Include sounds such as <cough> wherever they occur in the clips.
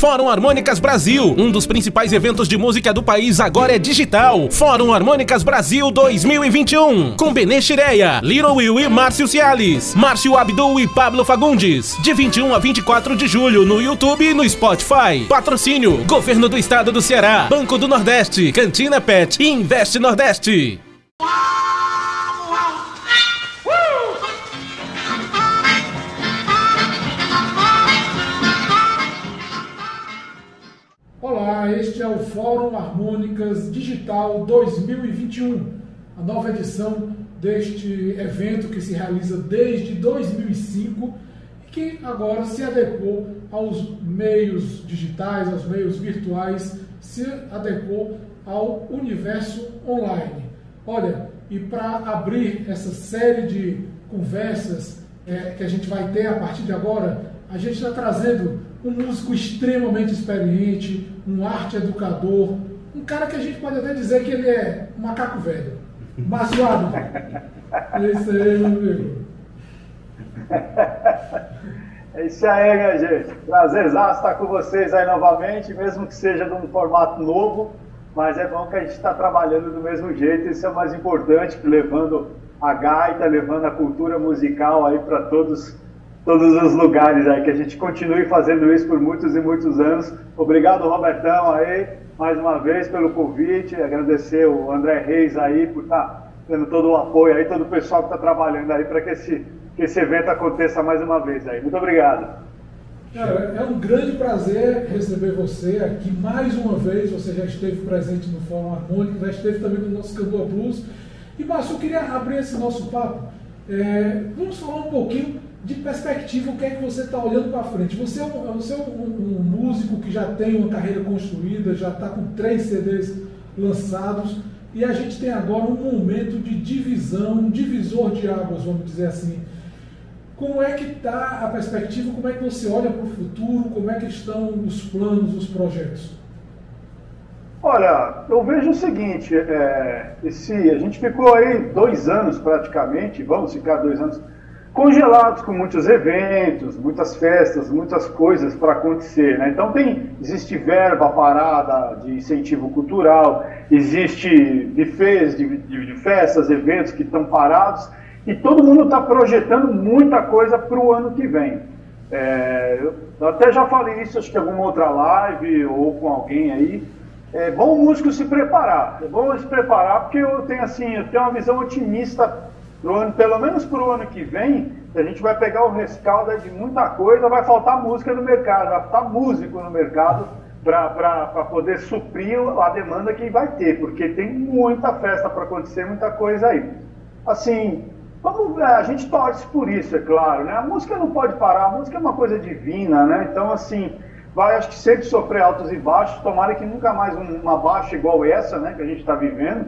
Fórum Harmônicas Brasil, um dos principais eventos de música do país agora é digital. Fórum Harmônicas Brasil 2021, com Benê Shireia, Little Will e Márcio Cialis, Márcio Abdul e Pablo Fagundes, de 21 a 24 de julho no YouTube e no Spotify. Patrocínio: Governo do Estado do Ceará, Banco do Nordeste, Cantina Pet e Investe Nordeste. Este é o Fórum Harmônicas Digital 2021, a nova edição deste evento que se realiza desde 2005 e que agora se adequou aos meios digitais, aos meios virtuais, se adequou ao universo online. Olha, e para abrir essa série de conversas é, que a gente vai ter a partir de agora, a gente está trazendo um músico extremamente experiente, um arte educador, um cara que a gente pode até dizer que ele é um macaco velho. Márcio Esse aí, meu amigo. É isso aí, minha gente. Prazer estar com vocês aí novamente, mesmo que seja num formato novo, mas é bom que a gente está trabalhando do mesmo jeito, isso é o mais importante, levando a gaita, levando a cultura musical aí para todos todos os lugares aí, que a gente continue fazendo isso por muitos e muitos anos. Obrigado, Robertão, aí, mais uma vez pelo convite, agradecer o André Reis aí por estar tá dando todo o apoio aí, todo o pessoal que está trabalhando aí para que esse, que esse evento aconteça mais uma vez aí. Muito obrigado. Cara, é um grande prazer receber você aqui mais uma vez. Você já esteve presente no Fórum Harmônico, já esteve também no nosso Candor Blues. E, Márcio, eu queria abrir esse nosso papo. É, vamos falar um pouquinho de perspectiva, o que é que você está olhando para frente? Você é, um, você é um, um, músico que já tem uma carreira construída, já está com três CDs lançados, e a gente tem agora um momento de divisão, um divisor de águas, vamos dizer assim. Como é que está a perspectiva? Como é que você olha para o futuro? Como é que estão os planos, os projetos? Olha, eu vejo o seguinte, é, esse, a gente ficou aí dois anos praticamente, vamos ficar dois anos congelados com muitos eventos, muitas festas, muitas coisas para acontecer. Né? Então tem, existe verba parada de incentivo cultural, existe bufês de, de, de festas, eventos que estão parados, e todo mundo está projetando muita coisa para o ano que vem. É, eu até já falei isso, acho que em alguma outra live ou com alguém aí. É bom o músico se preparar. É bom se preparar porque eu tenho assim, eu tenho uma visão otimista ano, pelo menos para o ano que vem, a gente vai pegar o rescaldo de muita coisa, vai faltar música no mercado, vai faltar músico no mercado para poder suprir a demanda que vai ter, porque tem muita festa para acontecer, muita coisa aí. Assim, vamos, é, a gente torce por isso, é claro, né? A música não pode parar, a música é uma coisa divina, né? Então, assim, vai acho que sempre sofrer altos e baixos, tomara que nunca mais uma baixa igual essa, né, que a gente está vivendo,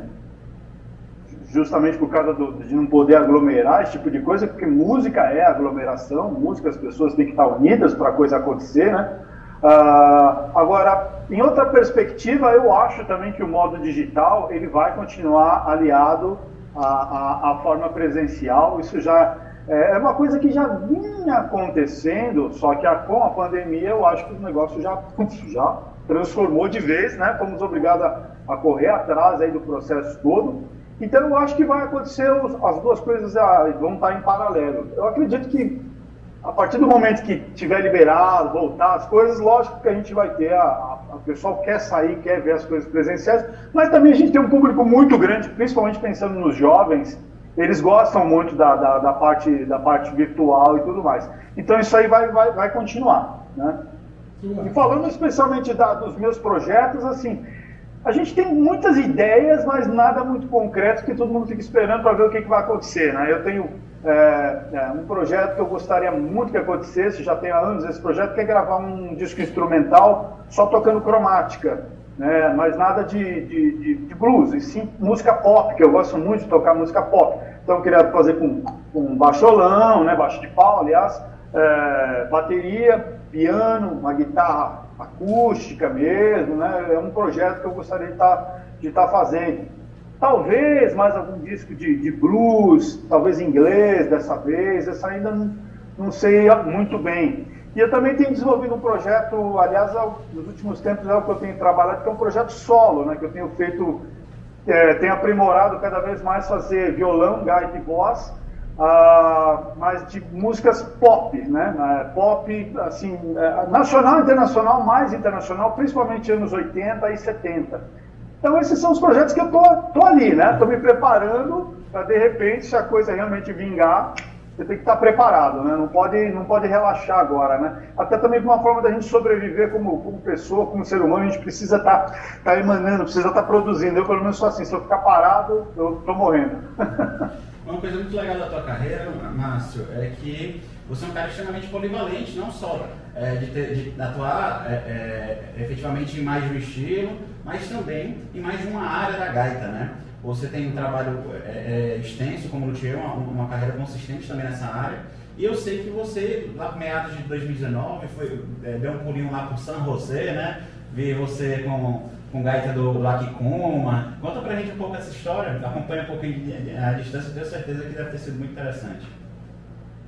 justamente por causa do, de não poder aglomerar, esse tipo de coisa, porque música é aglomeração, música as pessoas têm que estar unidas para a coisa acontecer, né? Uh, agora, em outra perspectiva, eu acho também que o modo digital ele vai continuar aliado à, à, à forma presencial. Isso já é, é uma coisa que já vinha acontecendo, só que a, com a pandemia eu acho que o negócio já, já transformou de vez, né? Fomos obrigados a, a correr atrás aí do processo todo. Então eu acho que vai acontecer, as duas coisas ah, vão estar em paralelo. Eu acredito que a partir do momento que tiver liberado, voltar as coisas, lógico que a gente vai ter, a, a, a pessoal quer sair, quer ver as coisas presenciais, mas também a gente tem um público muito grande, principalmente pensando nos jovens, eles gostam muito da, da, da parte, da parte virtual e tudo mais. Então isso aí vai, vai, vai continuar. Né? E falando especialmente da, dos meus projetos, assim, a gente tem muitas ideias, mas nada muito concreto, que todo mundo fica esperando para ver o que, que, vai acontecer. Né? Eu tenho é, é, um projeto que eu gostaria muito que acontecesse, já tem há anos esse projeto, que é gravar um disco instrumental só tocando cromática, né? mas nada de, de, de, de blues, e sim música pop, que eu gosto muito de tocar música pop. Então eu queria fazer com, com baixolão, né? baixo de pau, aliás, é, bateria, piano, uma guitarra acústica mesmo, né? É um projeto que eu gostaria de estar, tá, tá fazendo. Talvez mais algum disco de, de blues, talvez inglês dessa vez, essa ainda não, não sei muito bem. E eu também tenho desenvolvido um projeto, aliás, nos últimos tempos é o que eu tenho trabalhado, que é um projeto solo, né, que eu tenho feito, é, tenho aprimorado cada vez mais fazer violão, gaita e voz, uh, mas de músicas pop, né, pop, assim, é, nacional, internacional, mais internacional, principalmente anos 80 e 70. Então esses são os projetos que eu tô, tô ali, né, tô me preparando para de repente, se a coisa realmente vingar, você tem que estar preparado, né? Não pode, não pode relaxar agora, né? Até também uma forma da gente sobreviver como, como pessoa, como ser humano, a gente precisa estar tá, tá emanando, precisa estar tá produzindo. Eu, pelo menos, sou assim, se eu ficar parado, eu estou morrendo. <laughs> Uma coisa muito legal da tua carreira, Márcio, é que você é um cara extremamente polivalente, não só é, de, ter, de, atuar é, é, efetivamente em mais de um estilo, mas também em mais de uma área da gaita, né? Você tem um trabalho é, é, extenso como luthier, uma, uma carreira consistente também nessa área. E eu sei que você, lá meados de 2019, foi, é, deu um pulinho lá por San José, né? Vi você com, com gaita do Lucky Kuma. Conta pra gente um pouco essa história, acompanha um pouquinho a distância, tenho certeza que deve ter sido muito interessante.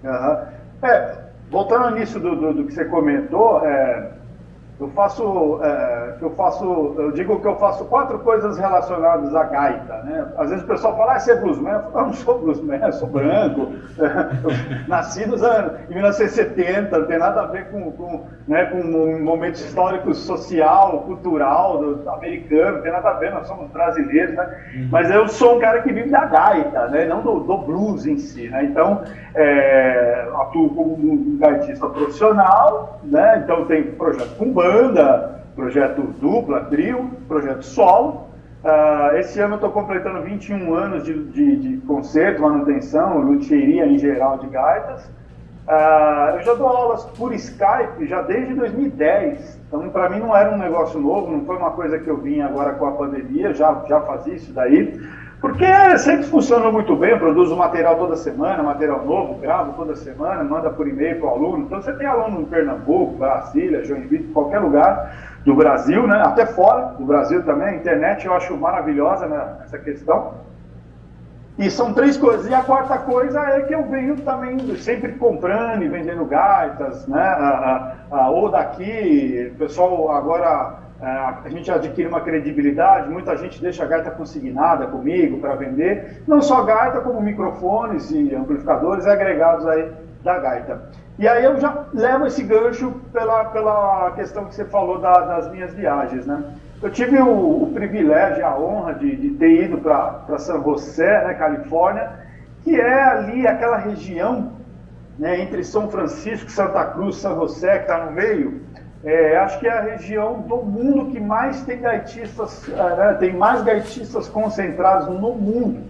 Uhum. É, voltando nisso do, do, do, que você comentou, é, eu faço, é, eu faço, eu digo que eu faço quatro coisas relacionadas à gaita, né? Às vezes o pessoal fala, ah, você é bluesman? Eu, falo, não sou bluesman, sou branco, <laughs> nasci nos anos, em 1970, não tem nada a ver com, com, né, com um momento histórico, social, cultural do, americano, não tem nada a ver, nós somos brasileiros, né? Uhum. Mas eu sou um cara que vive da gaita, né? Não do, do blues em si, né? Então, é, atuo como um gaitista profissional, né? Então tem projeto com banda, projeto dupla, trio, projeto solo. Uh, esse ano eu estou completando 21 anos de, de, de concerto, manutenção, luthieria em geral de gaitas. Uh, eu já dou aulas por Skype já desde 2010, então para mim não era um negócio novo, não foi uma coisa que eu vim agora com a pandemia, já, já fazia isso daí. Porque sempre funcionou muito bem, eu produzo material toda semana, material novo, gravo toda semana, manda por e-mail para o aluno. Então você tem aluno em Pernambuco, Brasília, Joinville, qualquer lugar do Brasil, né? até fora do Brasil também. A internet eu acho maravilhosa né, nessa questão. E são três coisas. E a quarta coisa é que eu venho também sempre comprando e vendendo gaitas, né? Ou daqui, o pessoal agora é, a gente adquire uma credibilidade, muita gente deixa a gaita consignada comigo para vender, não só gaita, como microfones e amplificadores agregados aí da gaita. E aí eu já levo esse gancho pela, pela questão que você falou da, das minhas viagens, né? Eu tive o, o privilégio, a honra de, de ter ido para San José, né, Califórnia, que é ali aquela região né, entre São Francisco, Santa Cruz, San José, que está no meio, é, acho que é a região do mundo que mais tem gaitistas, é, né, tem mais gaitistas concentrados no mundo.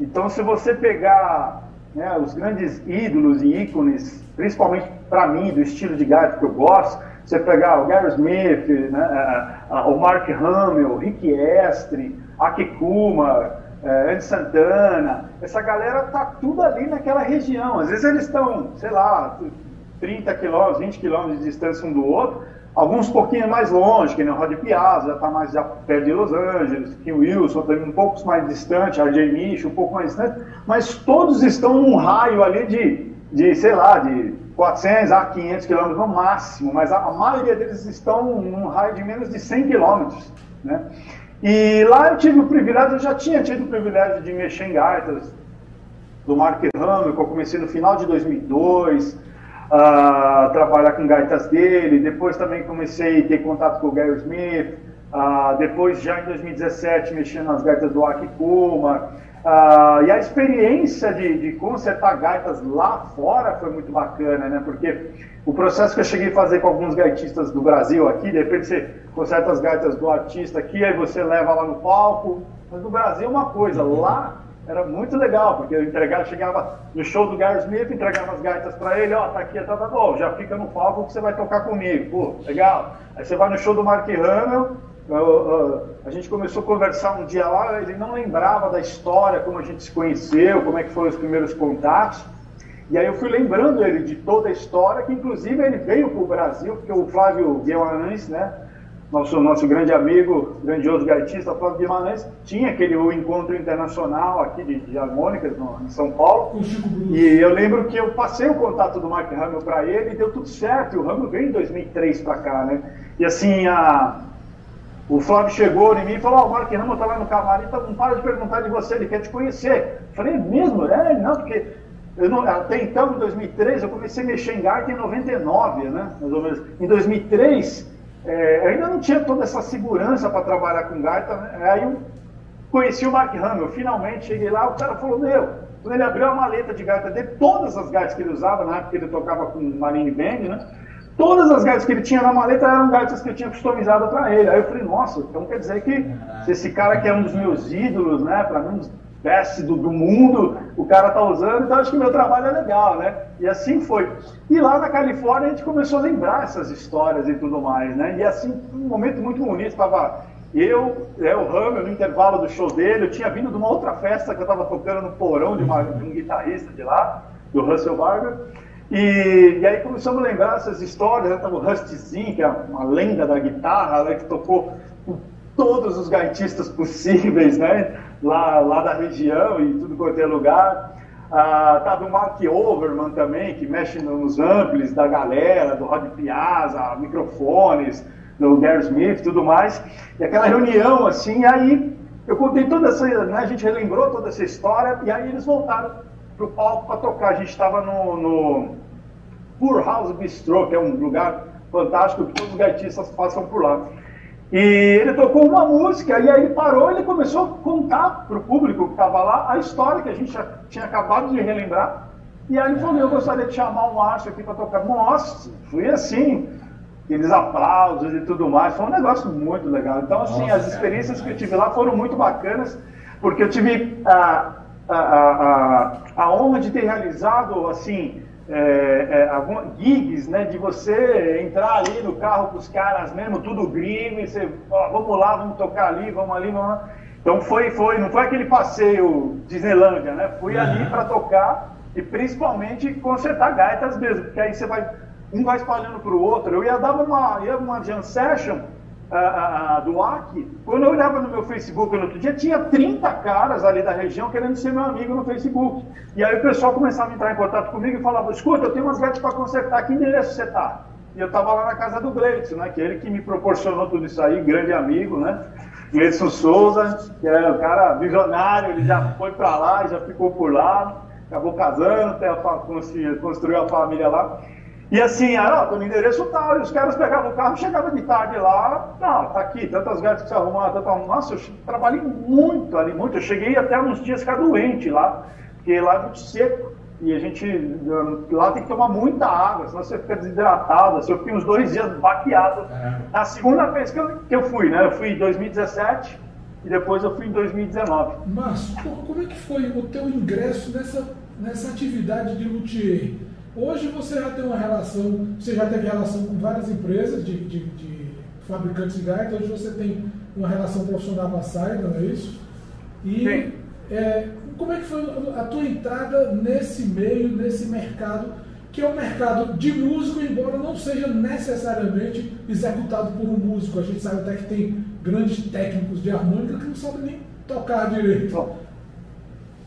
Então, se você pegar né, os grandes ídolos e ícones, principalmente para mim, do estilo de gaita que eu gosto, você pegar o Gary Smith, né, o Mark Hamill, Rick Estre, Akikuma, é, Andy Santana, essa galera tá tudo ali naquela região. Às vezes eles estão, sei lá, 30 quilômetros, 20 quilômetros de distância um do outro, alguns pouquinho mais longe, que nem o Rod Piazza, está mais perto de Los Angeles, que o Wilson também um pouco mais distante, a Mich um pouco mais distante, mas todos estão num raio ali de, de sei lá, de 400 a 500 quilômetros no máximo, mas a, a, maioria deles estão num raio de menos de 100 quilômetros, né? E lá eu tive o privilégio, eu já tinha tido o privilégio de mexer em gaitas do Mark que eu comecei no final de 2002, uh, trabalhar com gaitas dele. Depois também comecei a ter contato com o Gary Smith. Uh, depois, já em 2017, mexendo nas gaitas do Akikuma. Uh, e a experiência de, de, consertar gaitas lá fora foi muito bacana, né? Porque o processo que eu cheguei a fazer com alguns gaitistas do Brasil aqui, de repente você conserta as gaitas do artista aqui, aí você leva lá no palco. Mas no Brasil é uma coisa, lá era muito legal, porque eu entregava, chegava no show do Gary Smith, entregava as gaitas para ele, ó, tá aqui, tá, tá bom, já fica no palco que você vai tocar comigo, pô, legal. Aí você vai no show do Mark Hamill, a gente começou a conversar um dia lá, ele não lembrava da história, como a gente se conheceu, como é que foram os primeiros contatos. E aí eu fui lembrando ele de toda a história, que inclusive ele veio para o Brasil, porque o Flávio Guimarães, né, nosso, nosso grande amigo, grandioso gaitista Flávio Guimarães, tinha aquele o encontro internacional aqui de, de harmônicas no, em São Paulo. E eu lembro que eu passei o contato do Mark Hamill para ele e deu tudo certo. E o Hamill veio em 2003 para cá, né? E assim, a, o Flávio chegou em mim e falou: Ó, oh, o Mark Hamill tá lá no camarim, então não para de perguntar de você, ele quer te conhecer. Eu falei: é mesmo? É, não, porque não, até então, em 2003, eu comecei a mexer em gaita em 99, né? Mais ou menos. Em 2003 é, eu ainda não tinha toda essa segurança para trabalhar com gaita, né? aí eu conheci o Mark Hamill, finalmente cheguei lá, o cara falou, meu, quando ele abriu a maleta de gaita dele, todas as gaitas que ele usava, na época ele tocava com Marine Band, né? Todas as gaitas que ele tinha na maleta eram gaitas que eu tinha customizado para ele. Aí eu falei, nossa, então quer dizer que esse cara que é um dos meus ídolos, né, para mim, best do, do mundo, o cara tá usando, então acho que meu trabalho é legal, né? E assim foi. E lá na Califórnia a gente começou a lembrar essas histórias e tudo mais, né? E assim, um momento muito bonito, estava eu, é, o Hammer, no intervalo do show dele, eu tinha vindo de uma outra festa que eu estava tocando no porão de, uma, de, um guitarrista de lá, do Russell Barber, e, e aí começamos a lembrar essas histórias, né? Tava o Rusty Zinn, que é uma lenda da guitarra, né? que tocou todos os gaitistas possíveis, né? lá, lá da região e tudo quanto é lugar. Ah, tá do Mark Overman também, que mexe nos amplis da galera, do Rod Piazza, microfones, do Gary Smith tudo mais. E aquela reunião, assim, aí eu contei toda essa, né, a gente relembrou toda essa história, e aí eles voltaram para o palco para tocar. A gente estava no, no Poor House Bistro, que é um lugar fantástico que todos os gaitistas passam por lá. E ele tocou uma música, e aí ele parou ele começou a contar para o público que estava lá a história que a gente tinha acabado de relembrar. E aí ele falou: Eu gostaria de chamar o Márcio aqui para tocar. Nossa, fui assim, aqueles aplausos e tudo mais. Foi um negócio muito legal. Então, assim, Nossa, as experiências que eu tive lá foram muito bacanas, porque eu tive a, a, a, a honra de ter realizado, assim, é, é, gigs, né, de você entrar ali no carro com os caras mesmo, tudo gringo, e você, ó, vamos lá, vamos tocar ali, vamos ali, vamos lá. Então foi, foi, não foi aquele passeio Disneylândia, né? Fui uhum. ali para tocar e principalmente consertar gaitas mesmo, porque aí você vai, um vai espalhando para o outro. Eu ia dar uma, ia uma jam session uh, uh, do AC, quando eu olhava no meu Facebook no outro dia, tinha 30 caras ali da região querendo ser meu amigo no Facebook. E aí o pessoal começava a entrar em contato comigo e falava, escuta, eu tenho umas gaitas para consertar, que endereço você está? E eu estava lá na casa do Gleison, né, que é ele que me proporcionou tudo isso aí, grande amigo, né? Gleison Souza, que é um cara visionário, ele já foi para lá, já ficou por lá, acabou casando, até construiu a família lá. E assim, ah, tô no endereço tal, e os caras pegavam o carro, chegavam de tarde lá, não, tá aqui, tantas gatas que você arrumar, tanto Nossa, eu trabalhei muito ali, muito. Eu cheguei até uns dias ficar doente lá, porque lá é muito seco. E a gente, lá tem que tomar muita água, senão você fica desidratado. Assim, eu fiquei uns dois dias baqueado. É. Na segunda vez que eu, que eu fui, né? Eu fui em 2017 e depois eu fui em 2019. Mas como é que foi o teu ingresso nessa, nessa atividade de luthier? Hoje você já tem uma relação, você já teve relação com várias empresas de, de, de fabricantes de gaita, hoje você tem uma relação profissional com a Saida, não é isso? E é, como é que foi a tua entrada nesse meio, nesse mercado, que é um mercado de músico, embora não seja necessariamente executado por um músico. A gente sabe até que tem grandes técnicos de harmônica que não sabem nem tocar direito.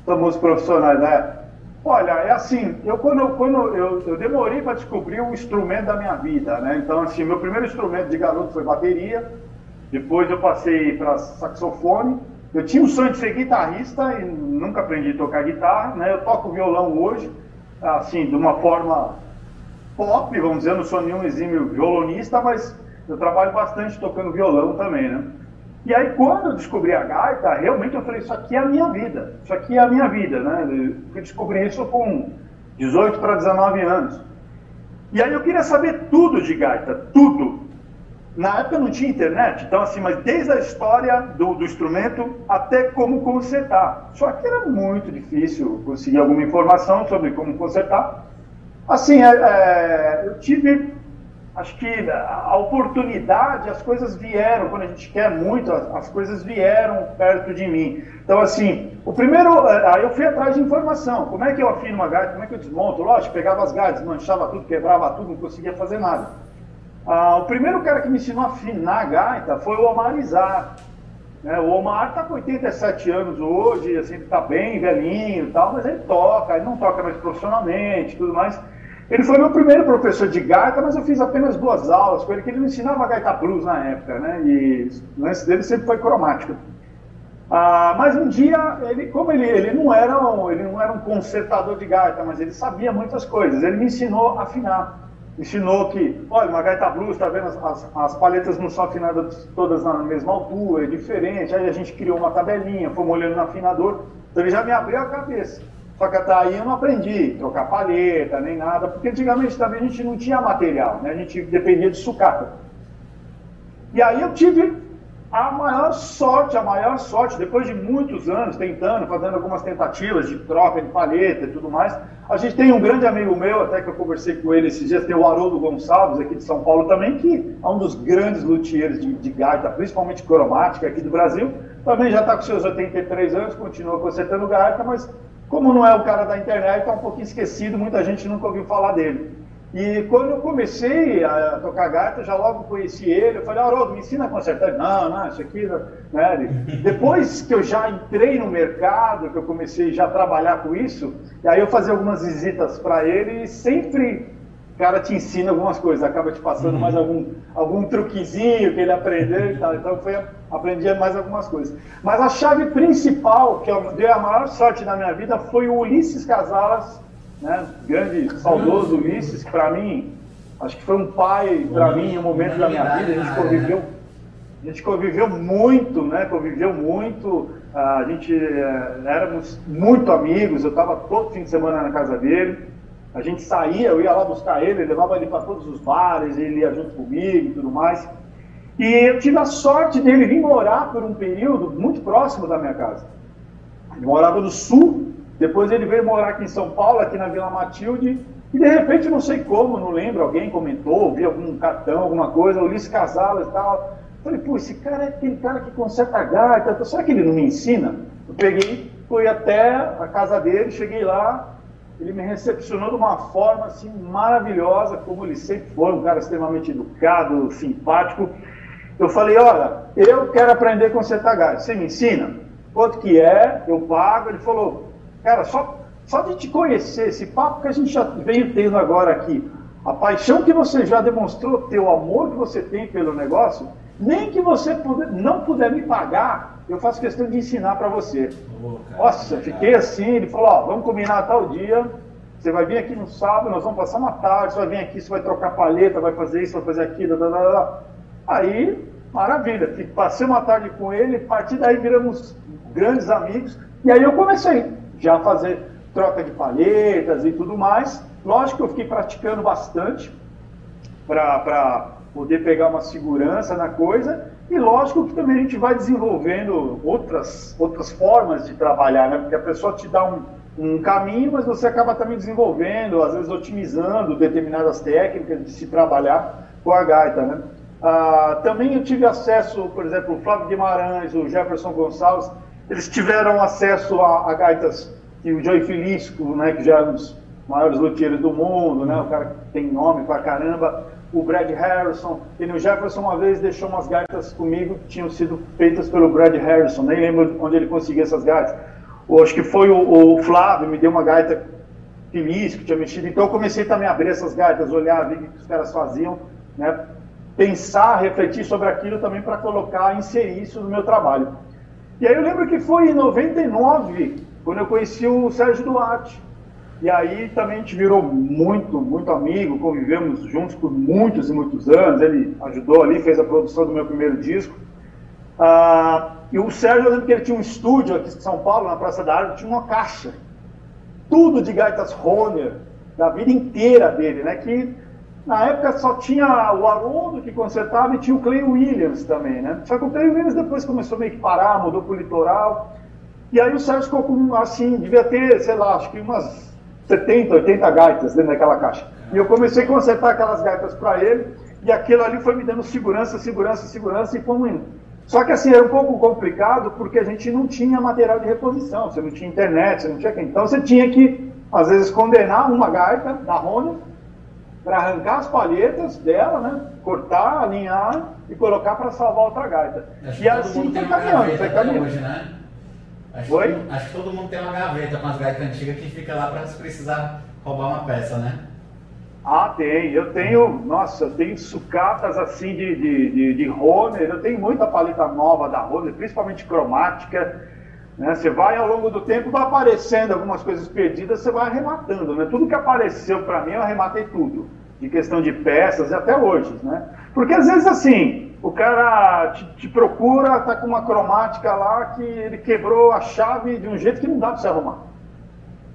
Somos profissionais, né? Olha, é assim, eu quando, quando eu, eu demorei para descobrir o instrumento da minha vida, né? Então, assim, meu primeiro instrumento de garoto foi bateria, depois eu passei para saxofone. Eu tinha o sonho de ser guitarrista e nunca aprendi a tocar guitarra, né? Eu toco violão hoje, assim, de uma forma pop, vamos dizer, eu não sou nenhum exímio violonista, mas eu trabalho bastante tocando violão também, né? E aí, quando eu descobri a gaita, realmente eu falei: Isso aqui é a minha vida. Isso aqui é a minha vida, né? Eu descobri isso com 18 para 19 anos. E aí eu queria saber tudo de gaita, tudo. Na época não tinha internet, então assim, mas desde a história do, do instrumento até como consertar. Só que era muito difícil conseguir alguma informação sobre como consertar. Assim, é, é, eu tive acho que a oportunidade, as coisas vieram, quando a gente quer muito, as coisas vieram perto de mim. Então, assim, o primeiro, é, aí eu fui atrás de informação. Como é que eu afino uma gaita? Como é que eu desmonto? Lógico, pegava as gaitas, manchava tudo, quebrava tudo, não conseguia fazer nada. Ah, o primeiro cara que me ensinou a afinar a gaita foi o Omar Izar. Né? O Omar está com 87 anos hoje, assim, está bem velhinho e tal, mas ele toca, ele não toca mais profissionalmente tudo mais. Ele foi meu primeiro professor de gaita, mas eu fiz apenas duas aulas com ele, que ele me ensinava gaita blues na época, né? E o lance dele sempre foi cromático. Ah, mas um dia, ele, como ele, ele, não era um, ele não era um consertador de gaita, mas ele sabia muitas coisas. Ele me ensinou a afinar. Ensinou que, olha, uma gaita blues, tá vendo? As, as, as paletas não são afinadas todas na mesma altura, é diferente. Aí a gente criou uma tabelinha, fomos olhando no afinador. Então ele já me abriu a cabeça. Só que até aí eu não aprendi trocar paleta, nem nada, porque antigamente também a gente não tinha material, né? A gente dependia de sucata. E aí eu tive a maior sorte, a maior sorte, depois de muitos anos tentando, fazendo algumas tentativas de troca de palheta e tudo mais, a gente tem um grande amigo meu, até que eu conversei com ele esses dias, tem o Haroldo Gonçalves, aqui de São Paulo também, que é um dos grandes luthiers de, de gaita, principalmente cromática aqui do Brasil, também já está com seus 83 anos, continua consertando gaita, mas como não é o cara da internet, está um pouquinho esquecido, muita gente nunca ouviu falar dele. E quando eu comecei a tocar gaita, já logo conheci ele. Eu falei, Haroldo, me ensina a consertar. Não, não, isso aqui. Né? Depois que eu já entrei no mercado, que eu comecei já a trabalhar com isso, e aí eu fazia algumas visitas para ele e sempre o cara te ensina algumas coisas, acaba te passando uhum. mais algum, algum truquezinho que ele aprendeu e tal. Então foi, aprendi mais algumas coisas. Mas a chave principal, que eu dei a maior sorte na minha vida, foi o Ulisses Casalas né? grande, saudoso Ulisses, que para mim, acho que foi um pai para mim em um momento da minha vida. A gente conviveu, a gente conviveu muito, né? Conviveu muito. A gente é, éramos muito amigos. Eu estava todo fim de semana na casa dele. A gente saía, eu ia lá buscar ele, levava ele para todos os bares, ele ia junto comigo e tudo mais. E eu tive a sorte dele vir morar por um período muito próximo da minha casa. Ele morava no sul depois ele veio morar aqui em São Paulo, aqui na Vila Matilde, e de repente, não sei como, não lembro, alguém comentou, vi algum cartão, alguma coisa, Ulisses Casalas e tal. Falei, pô, esse cara é aquele cara que conserta a gaita, será que ele não me ensina? Eu peguei, fui até a casa dele, cheguei lá, ele me recepcionou de uma forma assim maravilhosa, como ele sempre foi, um cara extremamente educado, simpático. Eu falei, olha, eu quero aprender consertar gaita, você me ensina? Quanto que é? Eu pago. Ele falou, Cara, só, só de te conhecer, esse papo que a gente já veio tendo agora aqui, a paixão que você já demonstrou, teu amor que você tem pelo negócio, nem que você puder, não puder me pagar, eu faço questão de ensinar para você. Oh, Nossa, fiquei assim, ele falou, ó, vamos combinar tal dia, você vai vir aqui no sábado, nós vamos passar uma tarde, você vai vir aqui, você vai trocar paleta, vai fazer isso, vai fazer aquilo, blá, blá, blá. aí, maravilha, passei uma tarde com ele, a partir daí viramos grandes amigos, e aí eu comecei já fazer troca de palhetas e tudo mais. Lógico que eu fiquei praticando bastante para poder pegar uma segurança na coisa. E lógico que também a gente vai desenvolvendo outras, outras formas de trabalhar, né? Porque a pessoa te dá um, um caminho, mas você acaba também desenvolvendo, às vezes otimizando determinadas técnicas de se trabalhar com a gaita, né? Ah, também eu tive acesso, por exemplo, o Flávio Guimarães, o Jefferson Gonçalves, eles tiveram acesso a, a gaitas que o Joey Felício, né, que já é um dos maiores luthiers do mundo, né, o cara que tem nome pra caramba, o Brad Harrison, e o Jefferson uma vez deixou umas gaitas comigo que tinham sido feitas pelo Brad Harrison, nem lembro onde ele conseguiu essas gaitas. Ou acho que foi o, o Flávio, me deu uma gaita feliz que tinha mexido, então eu comecei também a abrir essas gaitas, olhar, ver o que os caras faziam, né, pensar, refletir sobre aquilo também para colocar, inserir isso no meu trabalho. E aí eu lembro que foi em 99, quando eu conheci o Sérgio Duarte. E aí também a gente virou muito, muito amigo, convivemos juntos por muitos e muitos anos. Ele ajudou ali, fez a produção do meu primeiro disco. Ah, e o Sérgio, eu lembro que ele tinha um estúdio aqui em São Paulo, na Praça da Árvore, tinha uma caixa. Tudo de gaitas Honer, da vida inteira dele, né? Que na época só tinha o Haroldo que consertava e tinha o Clay Williams também, né? Só que o Clay Williams depois começou meio que parar, mudou para o litoral. E aí o Sérgio ficou com, assim, devia ter, sei lá, acho que umas 70, 80 gaitas dentro daquela caixa. E eu comecei a consertar aquelas gaitas para ele, e aquilo ali foi me dando segurança, segurança, segurança, e fomos indo. Só que assim, era um pouco complicado, porque a gente não tinha material de reposição, você não tinha internet, você não tinha... Então você tinha que, às vezes, condenar uma gaita da Honda, para arrancar as palhetas dela, né? Cortar, alinhar e colocar para salvar outra gaita. Acho e assim foi caminhando, foi caminhando. hoje, né? Acho, Oi? Que, acho que todo mundo tem uma gaveta com as gaitas antigas que fica lá para se precisar roubar uma peça, né? Ah, tem. Eu tenho, nossa, eu tenho sucatas assim de, de, de, de Honer, eu tenho muita paleta nova da Honer, principalmente cromática. Né? Você vai ao longo do tempo, vai aparecendo algumas coisas perdidas, você vai arrematando. Né? Tudo que apareceu para mim, eu arrematei tudo. De questão de peças e até hoje. Né? Porque às vezes assim, o cara te, te procura, tá com uma cromática lá que ele quebrou a chave de um jeito que não dá para você arrumar.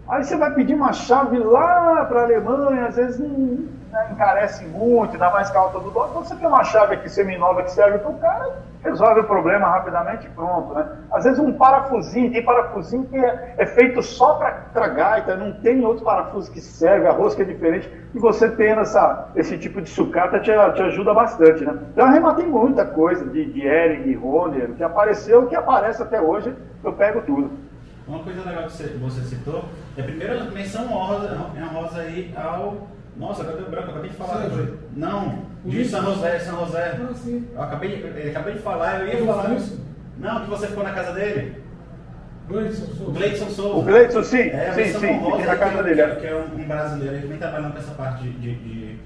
Aí você vai pedir uma chave lá para a Alemanha, às vezes não, né, encarece muito, dá mais calta do dólar. Então você tem uma chave aqui seminova que serve para o cara, resolve o problema rapidamente e pronto. Né? Às vezes um parafusinho, tem parafusinho que é, é feito só para gaita, não tem outro parafuso que serve, a rosca é diferente. E você tendo essa, esse tipo de sucata te, te ajuda bastante. Né? Então eu arrematei muita coisa de, de Ering, Roner, que apareceu, que aparece até hoje, eu pego tudo. Uma coisa legal que você, citou é a primeira menção honrosa, honrosa aí ao. Nossa, agora deu branco, acabei de falar. Sérgio. Não, de Isso. São José, São José. Ah, sim. Eu acabei, de- eu acabei de falar, eu ia Eu falar. fiz. Não, que você ficou na casa dele. Gleidson O Souza. Gleidson Souza. O Gleidson, sim, É, sim, sim, fiquei na casa que, dele. é. Que é um, um brasileiro que vem trabalhando com essa parte de, de, de-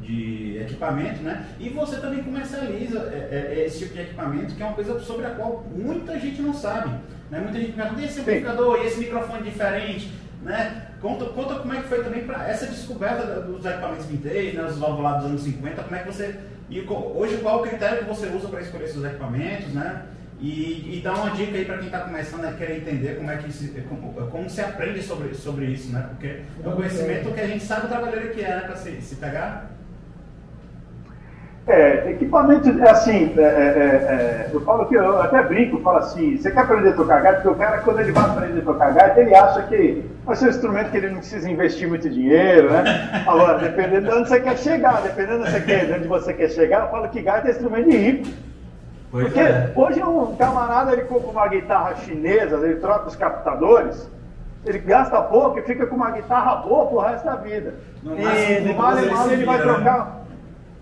de equipamento, né? E você também comercializa é, é, esse tipo de equipamento, que é uma coisa sobre a qual muita gente não sabe. Né? Muita gente pergunta, e esse amplificador, e esse microfone diferente, né? Conta, conta como é que foi também para essa descoberta dos equipamentos vintage, né? Os valvulados dos anos 50, como é que você... E hoje qual o critério que você usa para escolher seus equipamentos, né? E, e dá uma dica aí para quem está começando a querer entender como é que se, como, como se aprende sobre, sobre isso, né? Porque é um conhecimento que a gente sabe o trabalheiro que é, né? Para se, se pegar. É, equipamento, é assim, é, é, é, eu falo que eu até brinco, falo assim, você quer aprender a tocar gaita? Porque o cara, quando ele vai aprender a tocar gaita, ele acha que vai ser um instrumento que ele não precisa investir muito dinheiro, né? Agora, dependendo de onde você quer chegar, dependendo de onde você quer, chegar, eu falo que gaita é instrumento de rico. Pois Porque hoje um camarada ele compra uma guitarra chinesa, ele troca os captadores, ele gasta pouco e fica com uma guitarra boa pro resto da vida. No e de mal ele ele vai né? trocar.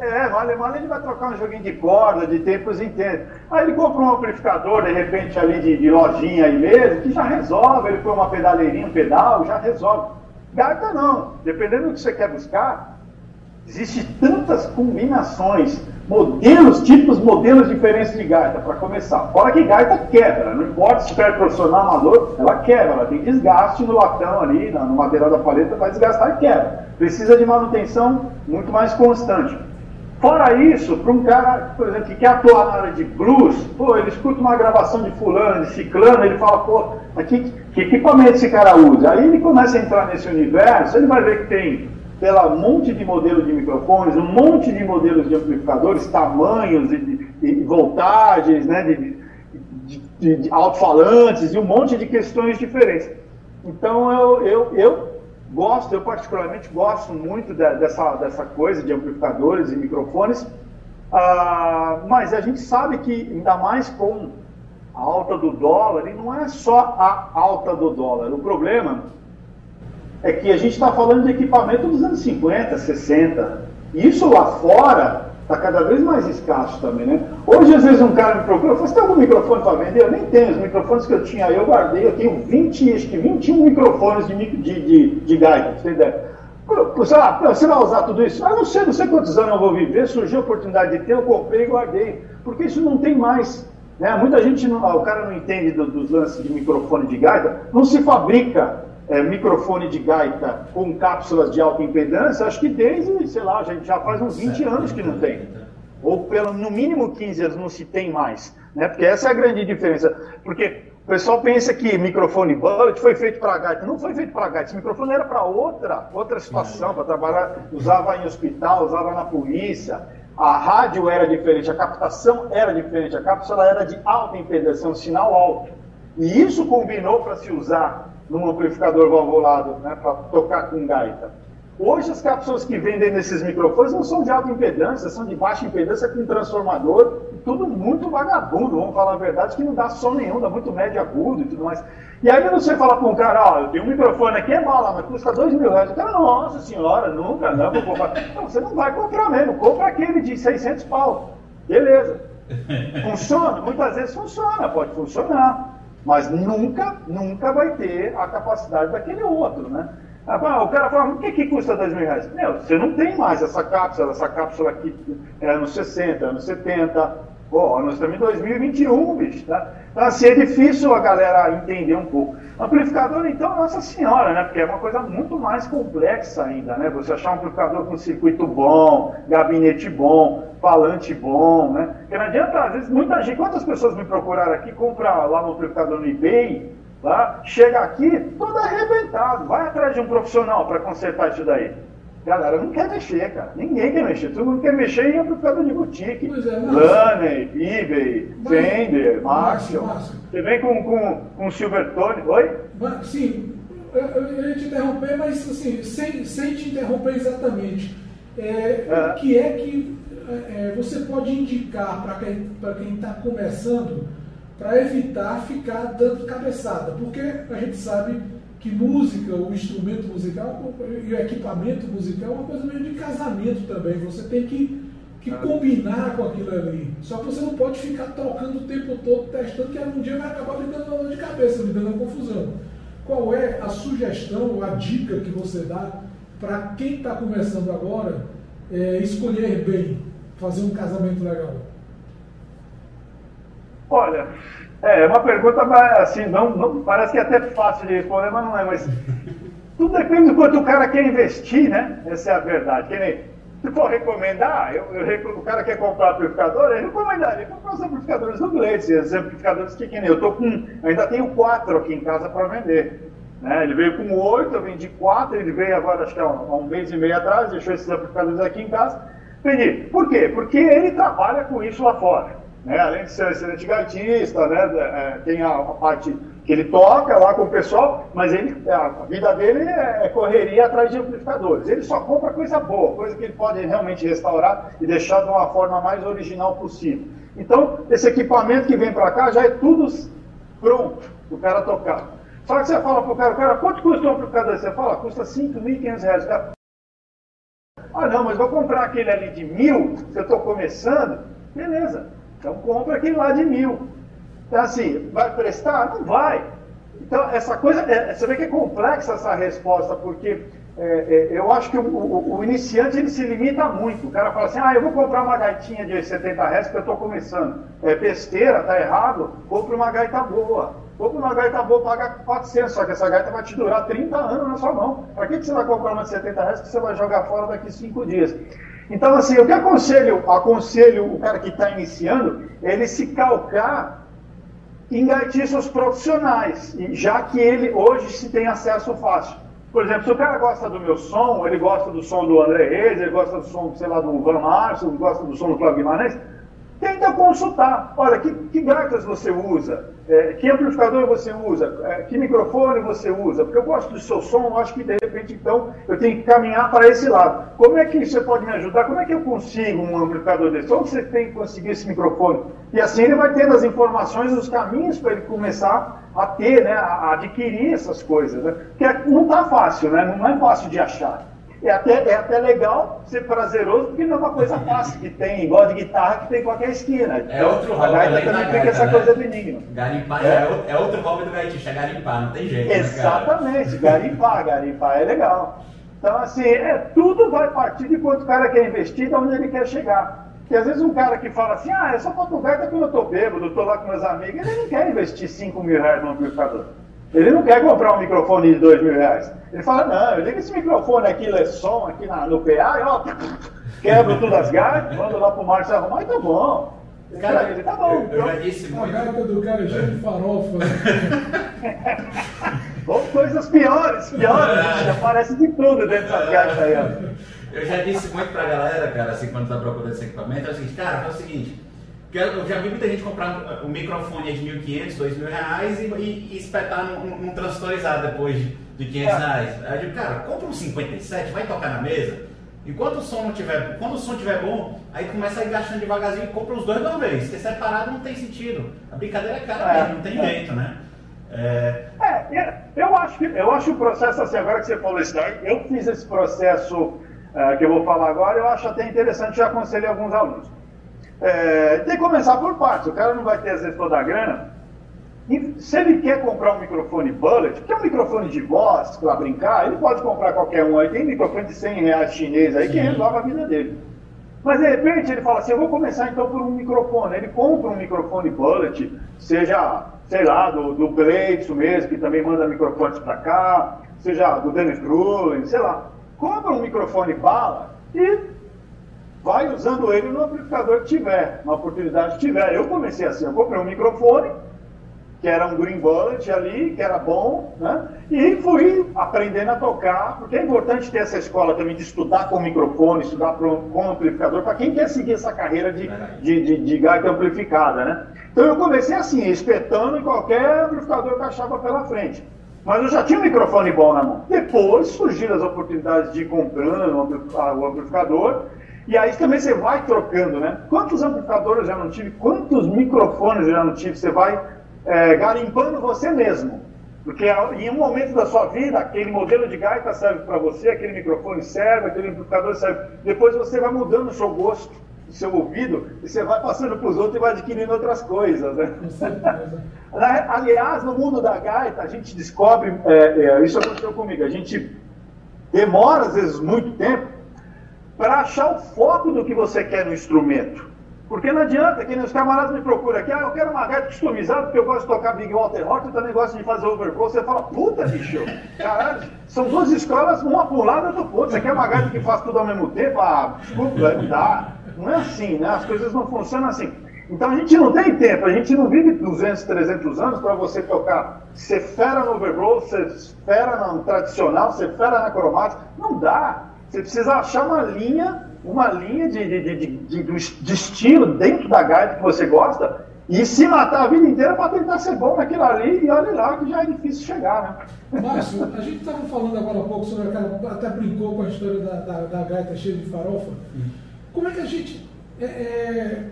É, vale mal ele vai trocar um joguinho de corda, de tempos em tempos. Aí ele compra um amplificador, de repente, ali de, de lojinha aí mesmo, que já resolve, ele põe uma pedaleirinha, um pedal, já resolve. Gaita não. Dependendo do que você quer buscar, Existem tantas combinações, modelos, tipos, modelos diferentes de gaita, para começar. Fora que gaita quebra, não importa se for profissional amador, ela quebra, ela tem desgaste no latão ali, no material da paleta, vai desgastar e quebra. Precisa de manutenção muito mais constante. Fora isso, para um cara, por exemplo, que quer atuar na área de blues, pô, ele escuta uma gravação de fulano, de ciclano, ele fala, pô, mas que, que equipamento esse cara usa? Aí ele começa a entrar nesse universo, ele vai ver que tem pela um monte de modelos de microfones, um monte de modelos de amplificadores, tamanhos e, e- e voltagens, né, de, de, de- de alto-falantes e um monte de questões diferentes. Então eu, eu, eu gosto, eu particularmente gosto muito da- dessa, dessa coisa de amplificadores e microfones, ah, mas a gente sabe que ainda mais com a alta do dólar, e não é só a alta do dólar, o problema é que a gente está falando de equipamento dos anos 50, 60. E isso lá fora está cada vez mais escasso também, né? Hoje, às vezes, um cara me procura, fala, você tem algum microfone para vender? Eu nem tenho. Os microfones que eu tinha eu guardei, eu tenho 20, acho que 21 microfones de, de, de, de gaita, você ideia. Sei lá, você vai usar tudo isso? Ah, não sei, não sei quantos anos eu vou viver, surgiu a oportunidade de ter, eu comprei e guardei. Porque isso não tem mais. Né? Muita gente, não, ah, o cara não entende do- dos lances de microfone de gaita, não se fabrica é, microfone de gaita com cápsulas de alta impedância, acho que desde, sei lá, já, já faz uns 20 anos que não tem. Ou pelo, no mínimo 15 anos não se tem mais. Né? Porque essa é a grande diferença. Porque o pessoal pensa que microfone bullet foi feito para gaita. Não foi feito para gaita. Esse microfone era para outra, outra situação, para trabalhar. Usava em hospital, usava na polícia. A rádio era diferente, a captação era diferente, a cápsula era de alta impedância, um sinal alto. E isso combinou para se usar num amplificador valvulado, né, para tocar com gaita. Hoje as cápsulas que vendem nesses microfones não são de alta impedância, são de baixa impedância com transformador, tudo muito vagabundo, vamos falar a verdade, que não dá som nenhum, dá muito médio agudo e tudo mais. E aí você fala para um cara, ó, eu tenho um microfone aqui, é bala, mas custa dois mil reais. O cara, nossa senhora, nunca, não, vou comprar. <laughs> Não, você não vai comprar mesmo, compra aquele de 600 pau. Beleza. <laughs> Funciona? Muitas vezes funciona, pode funcionar. Mas nunca, nunca vai ter a capacidade daquele outro, né? O cara fala, o que, que custa dois mil reais? Meu, você não tem mais essa cápsula, essa cápsula aqui é anos 60, anos 70. Pô, nós estamos em 2021, bicho, tá? Então, assim, é difícil a galera entender um pouco. Amplificador, então, nossa senhora, né? Porque é uma coisa muito mais complexa ainda, né? Você achar um amplificador com circuito bom, gabinete bom, falante bom, né? Porque não adianta, às vezes, muita gente, quantas pessoas me procuraram aqui, comprar lá no amplificador no eBay, Tá? Chega aqui todo arrebentado. Vai atrás de um profissional para consertar isso daí. Galera não quer mexer, cara. Ninguém quer mexer. Todo mundo quer mexer em amplificador de boutique. É, Laney, eBay, Fender, Marshall. Você vem com, com, com Silvertone. Oi? Mas, sim, eu, eu ia te interromper, mas assim, sem, sem te interromper exatamente. É, é. O que é que é, é você pode indicar para quem está começando para evitar ficar dando cabeçada, porque a gente sabe que música, o instrumento musical e o equipamento musical é uma coisa meio de casamento também. Você tem que, que ah. combinar com aquilo ali. Só que você não pode ficar trocando o tempo todo, testando, que um dia vai acabar me dando uma dor de cabeça, me dando uma confusão. Qual é a sugestão, a dica que você dá para quem está começando agora é, escolher bem, fazer um casamento legal? Olha, é, é uma pergunta assim, não, não, parece que é até fácil de responder, mas não é. Mas tudo depende do quanto o cara quer investir, né? Essa é a verdade. Que nem, se for recomendar, eu, eu, o cara quer comprar amplificador, eu recomendaria comprar os amplificadores do Gleice, os amplificadores que, que nem eu tô com, ainda tenho quatro aqui em casa para vender. Né? Ele veio com oito, eu vendi quatro, ele veio agora, acho que um, há um mês e meio atrás, deixou esses amplificadores aqui em casa. Vendi. Por quê? Porque ele trabalha com isso lá fora. Né? Além de ser excelente gaitista, né? É, tem a, a, parte que ele toca lá com o pessoal, mas ele, a vida dele é, é correria atrás de amplificadores. Ele só compra coisa boa, coisa que ele pode realmente restaurar e deixar de uma forma mais original possível. Então, esse equipamento que vem para cá já é tudo pronto para o cara tocar. Só que você fala para o cara, cara, quanto custa um amplificador? Você fala, custa 5.500 reais. Cara, ah, não, mas vou comprar aquele ali de mil, se eu estou começando. Beleza. Então compra aquele lá de mil. Então assim, vai prestar? Não vai. Então essa coisa, é, você vê que é complexa essa resposta, porque é, é, eu acho que o, o, o, iniciante ele se limita muito. O cara fala assim, ah, eu vou comprar uma gaitinha de 70 reais porque eu estou começando. É besteira, tá errado, compra uma gaita boa. Compra uma gaita boa, paga 400, só que essa gaita vai te durar 30 anos na sua mão. Para que, que você vai comprar uma de 70 reais que você vai jogar fora daqui 5 dias? Então, assim, o que aconselho, aconselho o cara que está iniciando, ele se calcar em gaitiços profissionais, já que ele hoje se tem acesso fácil. Por exemplo, se o cara gosta do meu som, ele gosta do som do André Reis, ele gosta do som, sei lá, do Van Marcio, gosta do som do Cláudio Guimarães, tenta consultar. Olha, que, que você usa? É, que amplificador você usa? É, que microfone você usa? Porque eu gosto do seu som, eu acho que de repente então eu tenho que caminhar para esse lado. Como é que você pode me ajudar? Como é que eu consigo um amplificador desse? Onde você tem que conseguir esse microfone? E assim ele vai tendo as informações, os caminhos para ele começar a ter, né, a adquirir essas coisas. Né? Porque não está fácil, né? não é fácil de achar é até, é até legal ser prazeroso, porque não é uma coisa fácil que tem, igual de guitarra que tem em qualquer esquina. É então, outro hobby. A gaita também fica essa né? coisa do enigma. Garimpar é, é, é outro hobby do gaitista, é garimpar, não tem jeito. Né, Exatamente, né, garimpar, garimpar é legal. Então, assim, é, tudo vai partir de quanto o cara quer investir, de onde ele quer chegar. Porque às vezes um cara que fala assim, ah, eu só toco gaita quando eu tô bêbado, eu tô lá com meus amigos, ele não quer investir 5 mil reais no amplificador. Ele não quer comprar um microfone de 2 mil reais. Ele fala, não, eu ligo esse microfone aqui, lê som aqui na, no PA, e ó, <laughs> quebro todas as gaitas, mando lá pro Márcio arrumar e tá bom. Cara, ele tá bom. Eu, eu já disse muito. A gaita do cara é cheia de farofa. <laughs> Ou coisas piores, piores, é. aparece de tudo dentro das gaitas aí, ó. Eu já disse muito pra galera, cara, assim, quando tá procurando esse equipamento, é o seguinte, cara, é o seguinte, eu já vi muita gente comprar um microfone de 1.500, 2.000 reais e, e, e espetar num, num transistorizado depois de 500 é. reais. Aí eu digo, cara, compra um 57, vai tocar na mesa. Enquanto o som não tiver, quando o som tiver bom, aí começa a ir gastando devagarzinho e compra os dois de uma vez. Porque separado não tem sentido. A brincadeira é cara é, mesmo, não tem é. jeito, né? É... é, eu acho que eu acho o processo assim, agora que você falou isso daí, eu fiz esse processo uh, que eu vou falar agora, eu acho até interessante, já aconselhei alguns alunos. É, tem que começar por partes, o cara não vai ter às vezes toda a grana. E se ele quer comprar um microfone bullet, que é um microfone de voz para brincar, ele pode comprar qualquer um aí. Tem microfone de 100 reais chinês aí que resolve a vida dele. Mas de repente ele fala assim: eu vou começar então por um microfone. Ele compra um microfone bullet, seja, sei lá, do, do Gleitson mesmo, que também manda microfones para cá, seja do Dennis Grullen, sei lá. Compra um microfone bala e vai usando ele no amplificador que tiver, na oportunidade que tiver. Eu comecei assim: eu comprei um microfone que era um green bullet ali, que era bom, né? E fui aprendendo a tocar, porque é importante ter essa escola também de estudar com microfone, estudar com amplificador, para quem quer seguir essa carreira de, de, de, de gaita amplificada, né? Então eu comecei assim, espetando em qualquer amplificador que achava pela frente. Mas eu já tinha um microfone bom na mão. Depois surgiram as oportunidades de ir comprando o amplificador, e aí também você vai trocando, né? Quantos amplificadores eu já não tive? Quantos microfones eu já não tive? Você vai é, garimpando você mesmo. Porque em um momento da sua vida, aquele modelo de gaita serve para você, aquele microfone serve, aquele amplificador serve. Depois você vai mudando o seu gosto, o seu ouvido, e você vai passando para os outros e vai adquirindo outras coisas. Né? <laughs> Aliás, no mundo da gaita, a gente descobre, é, é, isso aconteceu comigo, a gente demora às vezes muito tempo para achar o foco do que você quer no instrumento. Porque não adianta, que os camaradas me procuram aqui, ah, eu quero uma gaita customizada porque eu gosto de tocar Big Walter Rock e também gosto de fazer overflow. Você fala, puta, bicho, caralho, são duas escolas, uma pro lado outro. Você quer uma gaita que faz tudo ao mesmo tempo? Ah, desculpa, não dá. Não é assim, né? As coisas não funcionam assim. Então a gente não tem tempo, a gente não vive 200, 300 anos para você tocar ser fera no overflow, ser fera no tradicional, ser fera na cromática. Não dá. Você precisa achar uma linha uma linha de, de, de, de, estilo dentro da gaita que você gosta e se matar a vida inteira para tentar ser bom naquilo ali e olha lá que já é difícil chegar, né? Márcio, a gente estava falando agora há pouco sobre aquela. Até brincou com a história da, da, da gaita cheia de farofa. Como é que a gente. É, é,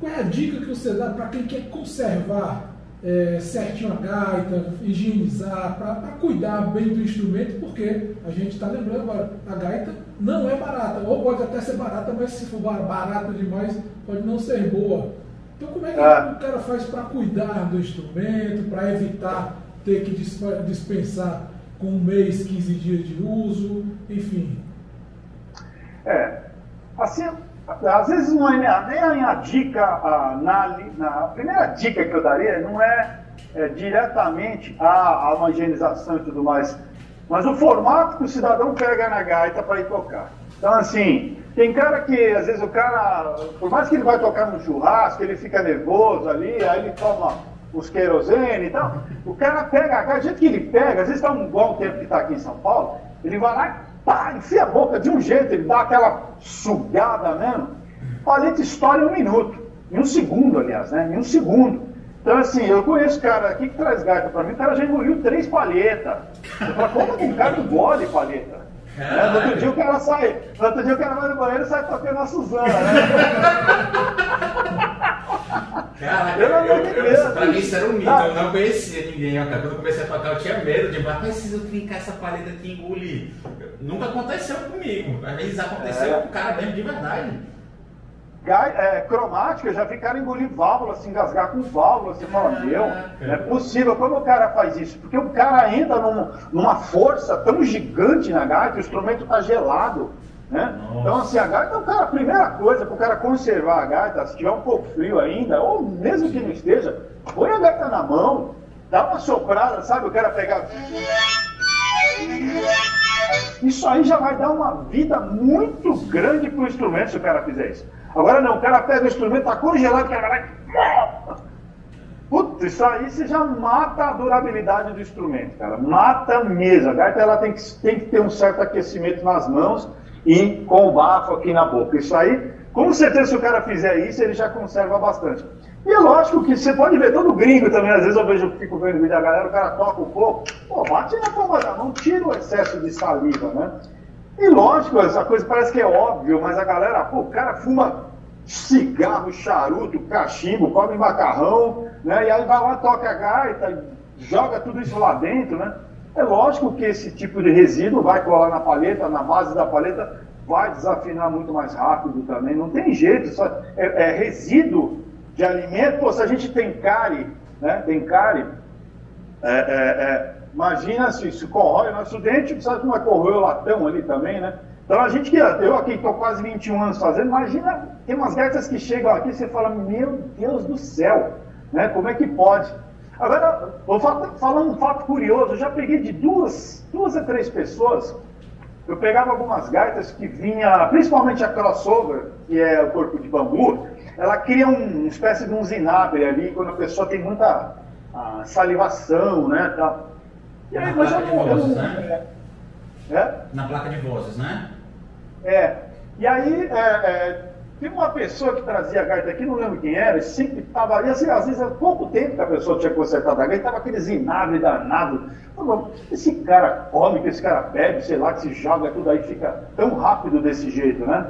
qual é a dica que você dá para quem quer conservar é, certinho a gaita, higienizar, para cuidar bem do instrumento, porque a gente está lembrando agora, a gaita não é barata, ou pode até ser barata, mas se for barata demais, pode não ser boa. Então como é que ah. o cara faz para cuidar do instrumento, para evitar ter que dispensar com um mês, 15 dias de uso, enfim? É, assim, às vezes não é nem a dica, a, na, na, a primeira dica que eu daria não é, é diretamente a, a uma higienização e tudo mais, mas o formato que o cidadão pega na gaita para ir tocar. Então, assim, tem cara que, às vezes, o cara, por mais que ele vai tocar no churrasco, ele fica nervoso ali, aí ele toma os querosene e tal, o cara pega a gaita, do jeito que ele pega, às vezes está um bom tempo que está aqui em São Paulo, ele vai lá pá, enfia a boca de um jeito, ele dá aquela sugada mesmo, a paleta estoura em um minuto, em um segundo, aliás, né? Em um segundo. Então, assim, eu conheço cara aqui que traz gaita para mim, o cara já engoliu três palhetas. Eu como que um cara engole palheta? É, no outro dia o cara sai, no outro dia o cara vai no banheiro e sai tocando a Suzana, né? <laughs> Caraca, eu, eu, eu, pra mim isso era um mito, ah. eu não conhecia ninguém. Quando eu comecei a tocar, eu tinha medo de, mas eu trincar essa paleta aqui e engolir? Nunca aconteceu comigo. Às vezes aconteceu é. com o cara mesmo de verdade. Gai, é, cromática, já ficaram engolir válvula, se engasgar com válvula, você fala, meu, não é possível. Como o cara faz isso? Porque o cara entra num, numa força tão gigante na gaita, o instrumento está gelado. Né? Então, assim, a gaita, o cara, a primeira coisa para o cara conservar a gaita, se tiver um pouco frio ainda, ou mesmo que não esteja, põe a gaita na mão, dá uma soprada, sabe? O cara pegar. Isso aí já vai dar uma vida muito grande para o instrumento se o cara fizer isso. Agora não, o cara pega o instrumento, está congelado, o cara vai. Putz, isso aí você já mata a durabilidade do instrumento, cara. Mata mesmo. A gaita ela tem que, tem que ter um certo aquecimento nas mãos e com o bafo aqui na boca. Isso aí Com certeza, se o cara fizer isso, ele já conserva bastante. E é lógico que você pode ver todo gringo também, às vezes eu vejo, fico vendo vídeo da galera, o cara toca um pouco, pô, bate na palma da mão, tira o excesso de saliva, né? E lógico, essa coisa parece que é óbvio, mas a galera, pô, o cara fuma cigarro, charuto, cachimbo, come macarrão, né? E aí vai lá, toca a gaita, joga tudo isso lá dentro, né? É lógico que esse tipo de resíduo vai colar na paleta, na base da paleta, vai desafinar muito mais rápido também. Não tem jeito, só é, é resíduo de alimento. Pô, se a gente tem cárie, né? Tem cárie, é, é, é, imagina se, se corrói o nosso dente, precisa que não vai corroer o latão ali também, né? Então a gente que, eu aqui estou quase 21 anos fazendo, imagina, tem umas gaitas que chegam aqui e você fala, meu Deus do céu, né? Como é que pode? Agora, vou falar um fato curioso, eu já peguei de duas, duas a três pessoas, eu pegava algumas gaitas que vinha, principalmente a crossover, que é o corpo de bambu, ela cria uma espécie de um zinabre ali, quando a pessoa tem muita ah, salivação, né, tal. E aí, mas eu não... Vozes, né? é, é? Na placa de vozes, né? É. E aí, é, é, tem uma pessoa que trazia a gaita aqui, não lembro quem era, sempre estava ali, assim, às vezes há pouco tempo que a pessoa tinha consertado a gaita, estava aquele zinado danado. Falei, esse cara come, que esse cara bebe, sei lá, que se joga tudo aí, fica tão rápido desse jeito, né?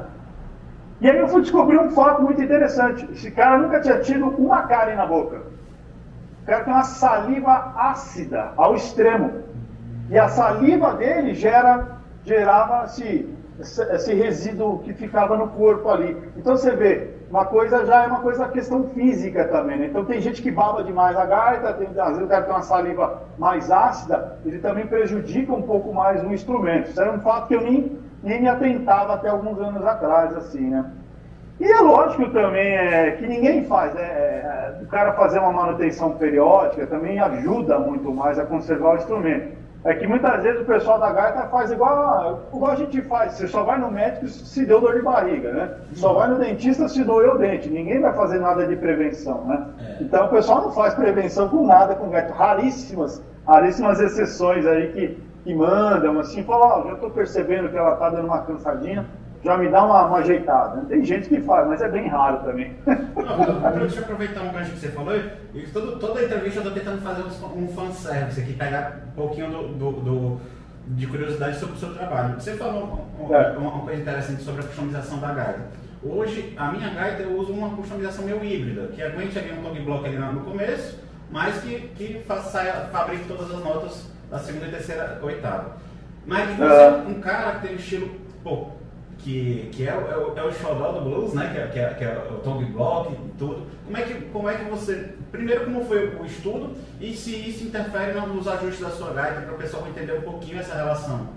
E aí eu fui descobrir um fato muito interessante. Esse cara nunca tinha tido uma carne na boca. O cara tem uma saliva ácida ao extremo. E a saliva dele gera, gerava-se esse resíduo que ficava no corpo ali. Então você vê, uma coisa já é uma coisa questão física também. Né? Então tem gente que baba demais a gaita, tem, às vezes o cara tem uma saliva mais ácida, ele também prejudica um pouco mais o instrumento. Isso era um fato que eu nem, nem me atentava até alguns anos atrás, assim, né? E é lógico também é, que ninguém faz, né? É, o cara fazer uma manutenção periódica também ajuda muito mais a conservar o instrumento. É que muitas vezes o pessoal da gaita faz igual, igual a gente faz. Você só vai no médico se deu dor de barriga, né? Só vai no dentista se doeu o dente. Ninguém vai fazer nada de prevenção, né? É. Então o pessoal não faz prevenção com nada com gaita. Raríssimas, raríssimas exceções aí que, que mandam, assim, falam, oh, já estou percebendo que ela está dando uma cansadinha já me dá uma, uma, ajeitada. Tem gente que faz, mas é bem raro também. <laughs> Não, deixa eu aproveitar um gancho que você falou. E todo, toda entrevista eu estou tentando fazer um, um fanservice aqui, pegar um pouquinho do, do, do, de curiosidade sobre o seu trabalho. Você falou uma, é. uma, coisa interessante sobre a customização da gaita. Hoje, a minha gaita eu uso uma customização meio híbrida, que aguente ali um tog block ali no começo, mas que, que faça, fabrique todas as notas da segunda, terceira, oitava. Mas você é um cara que tem um estilo, pô, que, que é, é, é o xodó do blues, né? Que é, que é, é o Tong Block e tudo. Como é, que, como é que você. Primeiro, como foi o estudo e se isso interfere nos ajustes da sua gaita para o pessoal entender um pouquinho essa relação?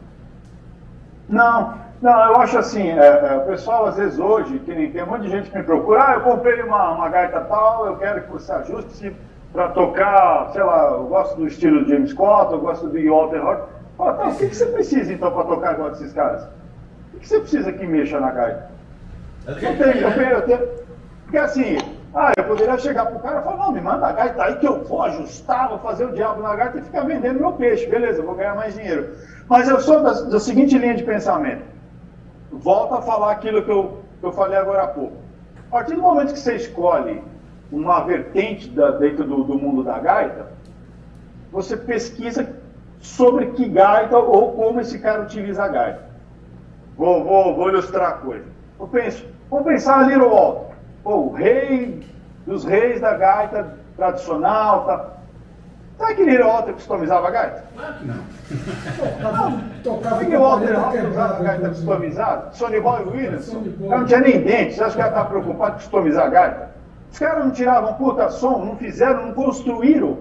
Não, não, eu acho assim, é, é, o pessoal às vezes hoje, que nem tem um monte de gente que me procura, ah, eu comprei uma, uma gaita tal, eu quero que você ajuste para tocar, sei lá, eu gosto do estilo James Scott, eu gosto do Walter Hort. Tá, o que, que você precisa então para tocar igual desses caras? Que você precisa que mexa na gaita? Eu tenho, eu tenho, eu tenho, porque assim, ah, eu poderia chegar pro cara e falar, não, me manda a gaita aí que eu vou ajustar, vou fazer o diabo na gaita e ficar vendendo meu peixe, beleza, vou ganhar mais dinheiro. Mas eu sou da, da seguinte linha de pensamento. Volto a falar aquilo que eu, que eu falei agora há pouco. A partir do momento que você escolhe uma vertente da, dentro do, do mundo da gaita, você pesquisa sobre que gaita ou como esse cara utiliza a gaita. Vou, vou, vou ilustrar a coisa. Eu penso, vamos pensar ali no alto. Pô, o rei dos reis da gaita tradicional, tá? Sabe que Little Walter customizava a gaita? Claro que não. Tocava Sabe que o Walter usava a gaita customizada? Sonny Boy Williams? não tinha nem dente. Você acha que ela estava preocupado em customizar a gaita? Os caras não tiravam puta som, não fizeram, não construíram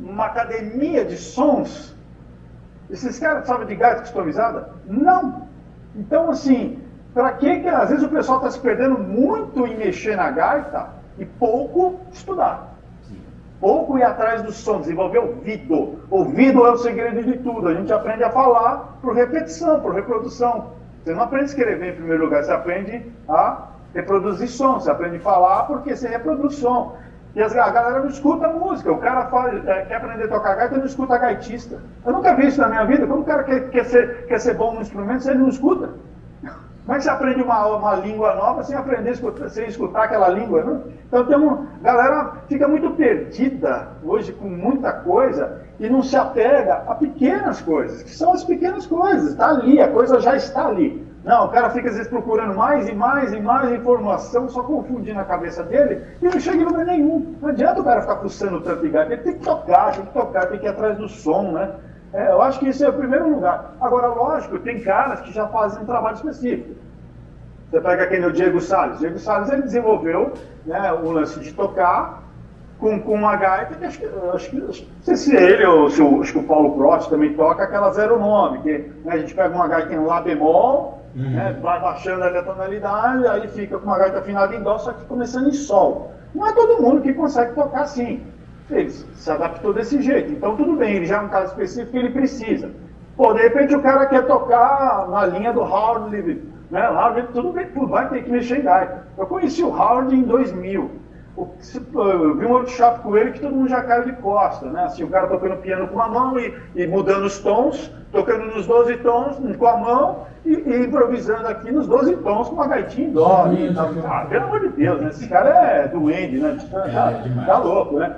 uma academia de sons. Esses caras precisavam de gaita customizada? Não. Então, assim, para que que às vezes o pessoal está se perdendo muito em mexer na gaita e pouco estudar? Pouco ir atrás do som, desenvolver ouvido. Ouvido é o segredo de tudo. A gente aprende a falar por repetição, por reprodução. Você não aprende a escrever em primeiro lugar, você aprende a reproduzir som, você aprende a falar porque você reproduz som. E as, a galera não escuta música. O cara fala, é, quer aprender a tocar gaita e não escuta gaitista. Eu nunca vi isso na minha vida. Como o cara quer, quer, ser, quer ser bom no instrumento se ele não escuta? Como é que você aprende uma, uma língua nova sem aprender sem escutar aquela língua? Né? Então tem uma galera fica muito perdida hoje com muita coisa e não se apega a pequenas coisas, que são as pequenas coisas. Está ali, a coisa já está ali. Não, o cara fica às vezes procurando mais e mais e mais informação, só confundindo a cabeça dele, e não chega em lugar nenhum. Não adianta o cara ficar pulsando tanto e gato, ele tem que tocar, tem que tocar, tem que ir atrás do som, né? É, eu acho que isso é o primeiro lugar. Agora, lógico, tem caras que já fazem um trabalho específico. Você pega aquele o Diego Salles. Diego Salles ele desenvolveu né, o lance de tocar com, com uma gaita que acho que, acho que não sei se ele ou se o, acho que o Paulo Prost também toca aquela zero nome, que né, a gente pega uma gaita em Lá bemol, uhum. né, vai baixando a tonalidade, aí fica com uma gaita afinada em Dó, só que começando em Sol. Não é todo mundo que consegue tocar assim. Ele se adaptou desse jeito. Então tudo bem, ele já é um caso específico que ele precisa. Pô, de repente o cara quer tocar na linha do Howard, né? Howard, tudo bem, tudo vai ter que mexer em gaita. Eu conheci o Howard em 2000. Eu vi um workshop com ele que todo mundo já caiu de costa, né? Assim, o cara tocando piano com a mão e, e mudando os tons, tocando nos 12 tons com a mão e, e improvisando aqui nos 12 tons com uma gaitinha em dó. Ah, pelo amor de Deus, né? Esse cara é doente, né? Tá, tá, tá louco, né?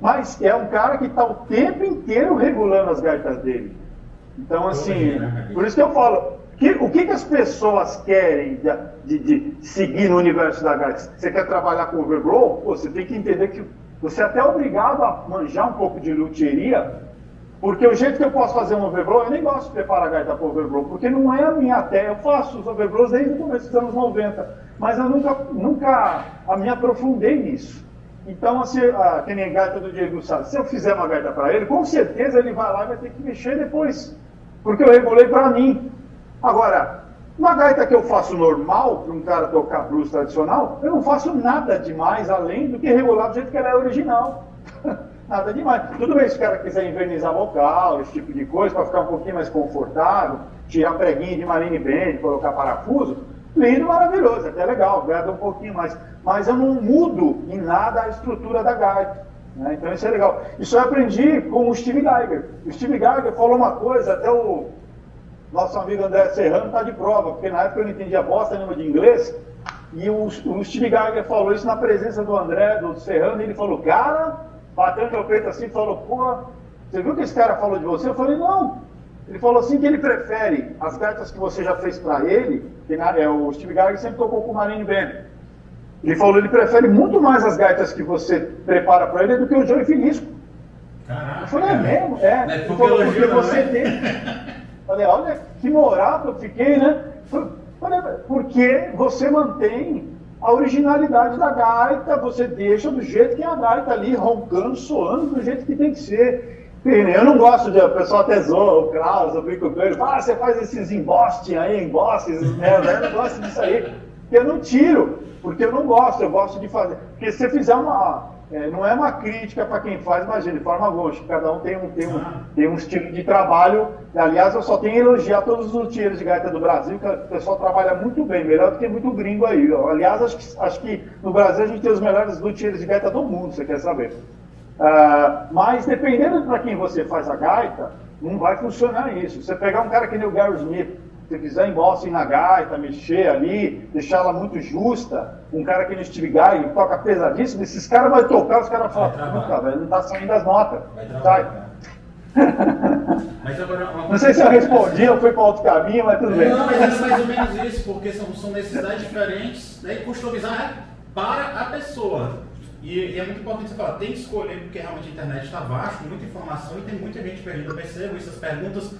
Mas é um cara que está o tempo inteiro regulando as gaitas dele. Então, assim, né, por isso que eu falo, que, o que, que as pessoas querem de, de, de, seguir no universo da gaita? Você quer trabalhar com overgrow? Você tem que entender que você é até obrigado a manjar um pouco de luthieria, porque o jeito que eu posso fazer um overgrow, eu nem gosto de preparar a gaita para overgrow, porque não é a minha terra. Eu faço os overgrows desde o começo dos anos 90, mas eu nunca, nunca me aprofundei nisso. Então, assim, a, que gaita do Diego sabe, se eu fizer uma gaita para ele, com certeza ele vai lá e vai ter que mexer depois, porque eu regulei para mim. Agora, uma gaita que eu faço normal, para um cara tocar blues tradicional, eu não faço nada demais além do que regular do jeito que ela é original. <laughs> nada demais. Tudo bem se o cara quiser invernizar vocal, esse tipo de coisa, para ficar um pouquinho mais confortável, tirar preguinho de marine band, colocar parafuso, lindo, maravilhoso, até legal, agrada um pouquinho mais. Mas eu não mudo em nada a estrutura da gaita. Né? Então isso é legal. Isso eu aprendi com o Steve Geiger. O Steve Geiger falou uma coisa, até o nosso amigo André Serrano está de prova, porque na época eu não entendia bosta nenhuma de inglês, e o, o Steve Geiger falou isso na presença do André, do Serrano, e ele falou, cara, batendo meu peito assim, falou, pô, você viu que esse cara falou de você? Eu falei, não. Ele falou assim que ele prefere as gaitas que você já fez para ele, que na, é, o Steve Geiger sempre tocou com o Marine Band. Ele falou, ele prefere muito mais as gaitas que você prepara para ele do que o Joey Finisco. Caraca, eu falei, é mesmo? É. Ele falou, porque você tem... Falei, olha que moral que eu fiquei, né? Falei, porque você mantém a originalidade da gaita, você deixa do jeito que é a gaita ali, roncando, soando do jeito que tem que ser. Eu não gosto de. O pessoal até zoa, o Klaus, eu brinco com ele, fala, ah, você faz esses embostes aí, embostes, né? Eu não gosto disso aí. Eu não tiro, porque eu não gosto, eu gosto de fazer. Porque se você fizer uma, é, não é uma crítica para quem faz, imagina, de forma alguma. Cada um tem um, tem, um, tem um estilo de trabalho. Aliás, eu só tenho a elogiar todos os luthiers de gaita do Brasil, que o pessoal trabalha muito bem, melhor do que muito gringo aí. Aliás, acho que, acho que no Brasil a gente tem os melhores luthiers de gaita do mundo, você quer saber. Uh, mas dependendo para quem você faz a gaita, não vai funcionar isso. Você pegar um cara que nem o Gary Smith, se quiser embolsem na gaita, mexer ali, deixar ela muito justa, um cara que no Steve Guy toca pesadíssimo, esses caras vão tocar, os caras falam, puta, velho, não tá saindo as notas. Sai. agora, não sei se eu respondi ou foi para outro caminho, mas tudo bem. Não, mas é mais ou menos isso, porque são, são necessidades diferentes né, e customizar para a pessoa. E, e, é muito importante você falar, tem que escolher, porque realmente a internet está vasta, muita informação e tem muita gente perdida. Eu percebo essas perguntas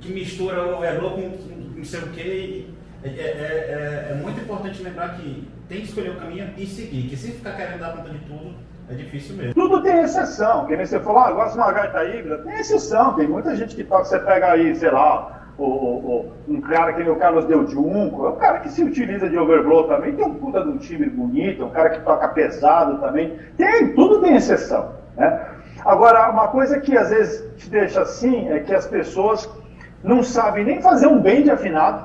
que mistura o ego com não sei o que. É, é, é, é, muito importante lembrar que tem que escolher o caminho e seguir, que se ficar querendo dar conta de tudo, é difícil mesmo. Tudo tem exceção. Que nem você falou, ah, gosta de uma gaita híbrida, tem exceção. Tem muita gente que toca, você pega aí, sei lá, o, o, um cara que nem o Carlos Del Junco, é um cara que se utiliza de overblow também, tem um puta de um time bonito, é um cara que toca pesado também. Tem, tudo tem exceção. Né? Agora, uma coisa que às vezes te deixa assim é que as pessoas não sabem nem fazer um bend afinado,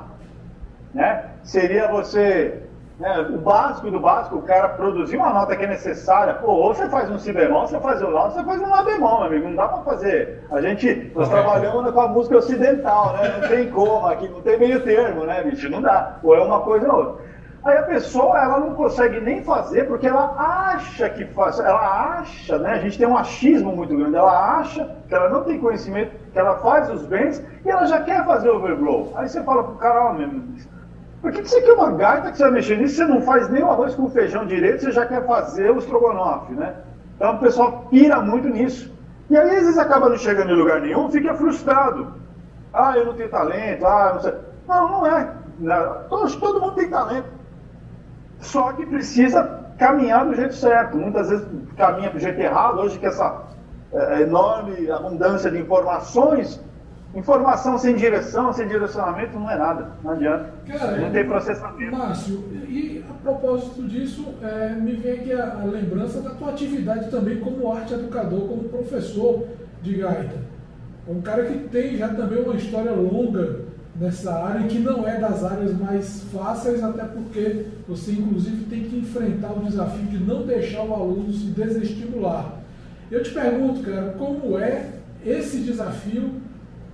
né? Seria você Né? O básico do básico, o cara produzir uma nota que é necessária. Pô, ou você faz um si bemol, você faz um lá, você faz um lá bemol, meu amigo. Não dá para fazer. A gente, nós trabalhamos com a música ocidental, né? Não tem como aqui, não tem meio termo, né, bicho? Não dá. Ou é uma coisa ou outra. Aí a pessoa, ela não consegue nem fazer porque ela acha que faz, ela acha, né? A gente tem um achismo muito grande, ela acha que ela não tem conhecimento, que ela faz os bens e ela já quer fazer overblow. Aí você fala pro cara, ó, oh, por que, que você quer uma gaita que você vai mexer nisso? Você não faz nem o arroz com feijão direito, você já quer fazer o estrogonofe, né? Então o pessoal pira muito nisso. E aí às vezes acaba não chegando em lugar nenhum, fica frustrado. Ah, eu não tenho talento, ah, não sei. Não, não é. Todo mundo tem talento. Só que precisa caminhar do jeito certo. Muitas vezes caminha do jeito errado. Hoje que essa é, enorme abundância de informações Informação sem direção, sem direcionamento não é nada, não adianta. Cara, não tem processamento. Márcio, e a propósito disso, é, me vem aqui a, a, lembrança da tua atividade também como arte educador, como professor de gaita. Um cara que tem já também uma história longa nessa área que não é das áreas mais fáceis, até porque você inclusive tem que enfrentar o desafio de não deixar o aluno se desestimular. Eu te pergunto, cara, como é esse desafio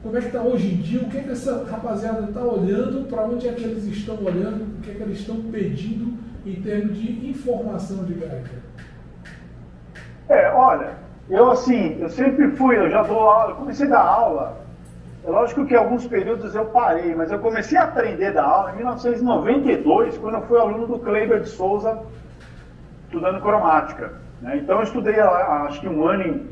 como é que está hoje em dia, o que, é que essa rapaziada está olhando, para onde é que eles estão olhando, o que é que eles estão pedindo em termos de informação de Gaia? É, olha, eu assim, eu sempre fui, eu já dou aula, comecei a dar aula, é lógico que alguns períodos eu parei, mas eu comecei a aprender a dar aula em 1992, quando eu fui aluno do Kleber de Souza, estudando cromática. Né? Então eu estudei acho que um ano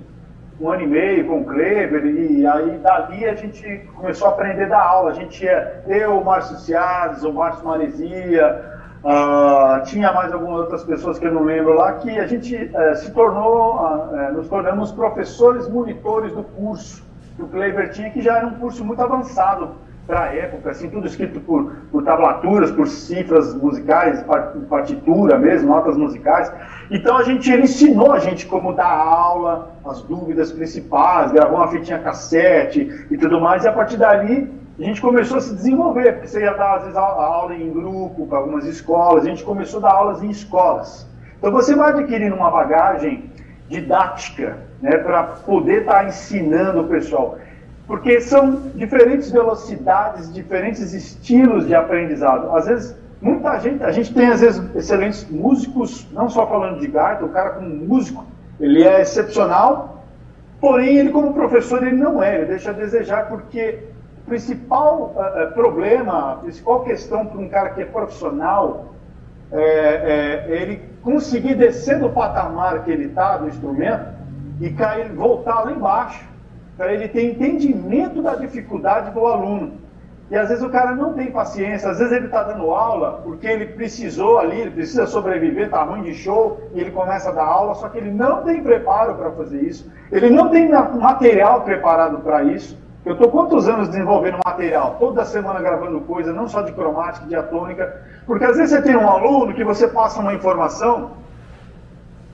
um ano e meio com o Kleber, e aí dali a gente começou a aprender da aula. A gente ia, eu, o Márcio Ciades, o Márcio Maresia, uh, tinha mais algumas outras pessoas que eu não lembro lá, que a gente uh, se tornou, uh, nos tornamos professores monitores do curso que o Kleber tinha, que já era um curso muito avançado para a época, assim, tudo escrito por, por tablaturas, por cifras musicais, partitura mesmo, notas musicais. Então a gente, ele ensinou a gente como dar aula, as dúvidas principais, gravou uma fitinha cassete e tudo mais, e a partir dali a gente começou a se desenvolver, porque você ia dar às vezes aula em grupo para algumas escolas, a gente começou a dar aulas em escolas. Então você vai adquirindo uma bagagem didática, né, para poder estar tá ensinando o pessoal porque são diferentes velocidades, diferentes estilos de aprendizado. Às vezes, muita gente, a gente tem às vezes excelentes músicos, não só falando de gaita, o cara como músico, ele é excepcional, porém ele como professor ele não é, ele deixa a desejar porque o principal uh, problema, a principal questão para um cara que é profissional é, é ele conseguir descer do patamar que ele está do instrumento e cair, voltar lá embaixo para ele ter entendimento da dificuldade do aluno. E às vezes o cara não tem paciência, às vezes ele está dando aula porque ele precisou ali, ele precisa sobreviver, está ruim de show, e ele começa a dar aula, só que ele não tem preparo para fazer isso, ele não tem material preparado para isso. Eu estou quantos anos desenvolvendo material? Toda semana gravando coisa, não só de cromática, de atônica, porque às vezes você tem um aluno que você passa uma informação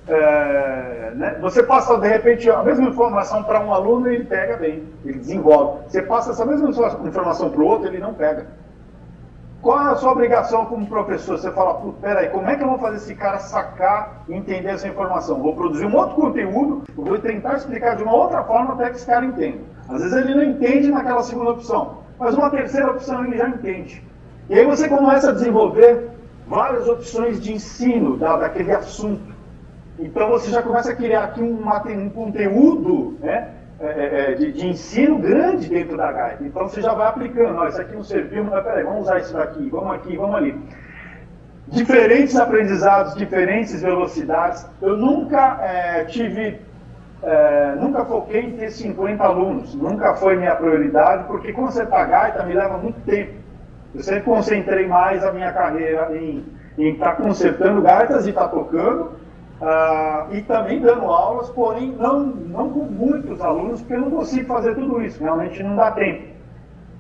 é, né? Você passa, de repente, a mesma informação para um aluno e ele pega bem, ele desenvolve. Você passa essa mesma informação para o outro, ele não pega. Qual é a sua obrigação como professor? Você fala, peraí, como é que eu vou fazer esse cara sacar e entender essa informação? Vou produzir um outro conteúdo, vou tentar explicar de uma outra forma até que esse cara entenda. Às vezes ele não entende naquela segunda opção, mas uma terceira opção ele já entende. E aí você começa a desenvolver várias opções de ensino da, daquele assunto. Então você já começa a criar aqui um, conteúdo né, é, é, é, de, de, ensino grande dentro da gaita. Então você já vai aplicando, ó, isso aqui não serviu, mas peraí, vamos usar isso daqui, vamos aqui, vamos ali. Diferentes aprendizados, diferentes velocidades. Eu nunca é, tive, é, nunca foquei em ter 50 alunos, nunca foi minha prioridade, porque consertar gaita me leva muito tempo. Eu sempre concentrei mais a minha carreira em estar tá consertando gaitas e estar tá tocando, ah, e também dando aulas, porém não, não com muitos alunos, porque eu não consigo fazer tudo isso, realmente não dá tempo.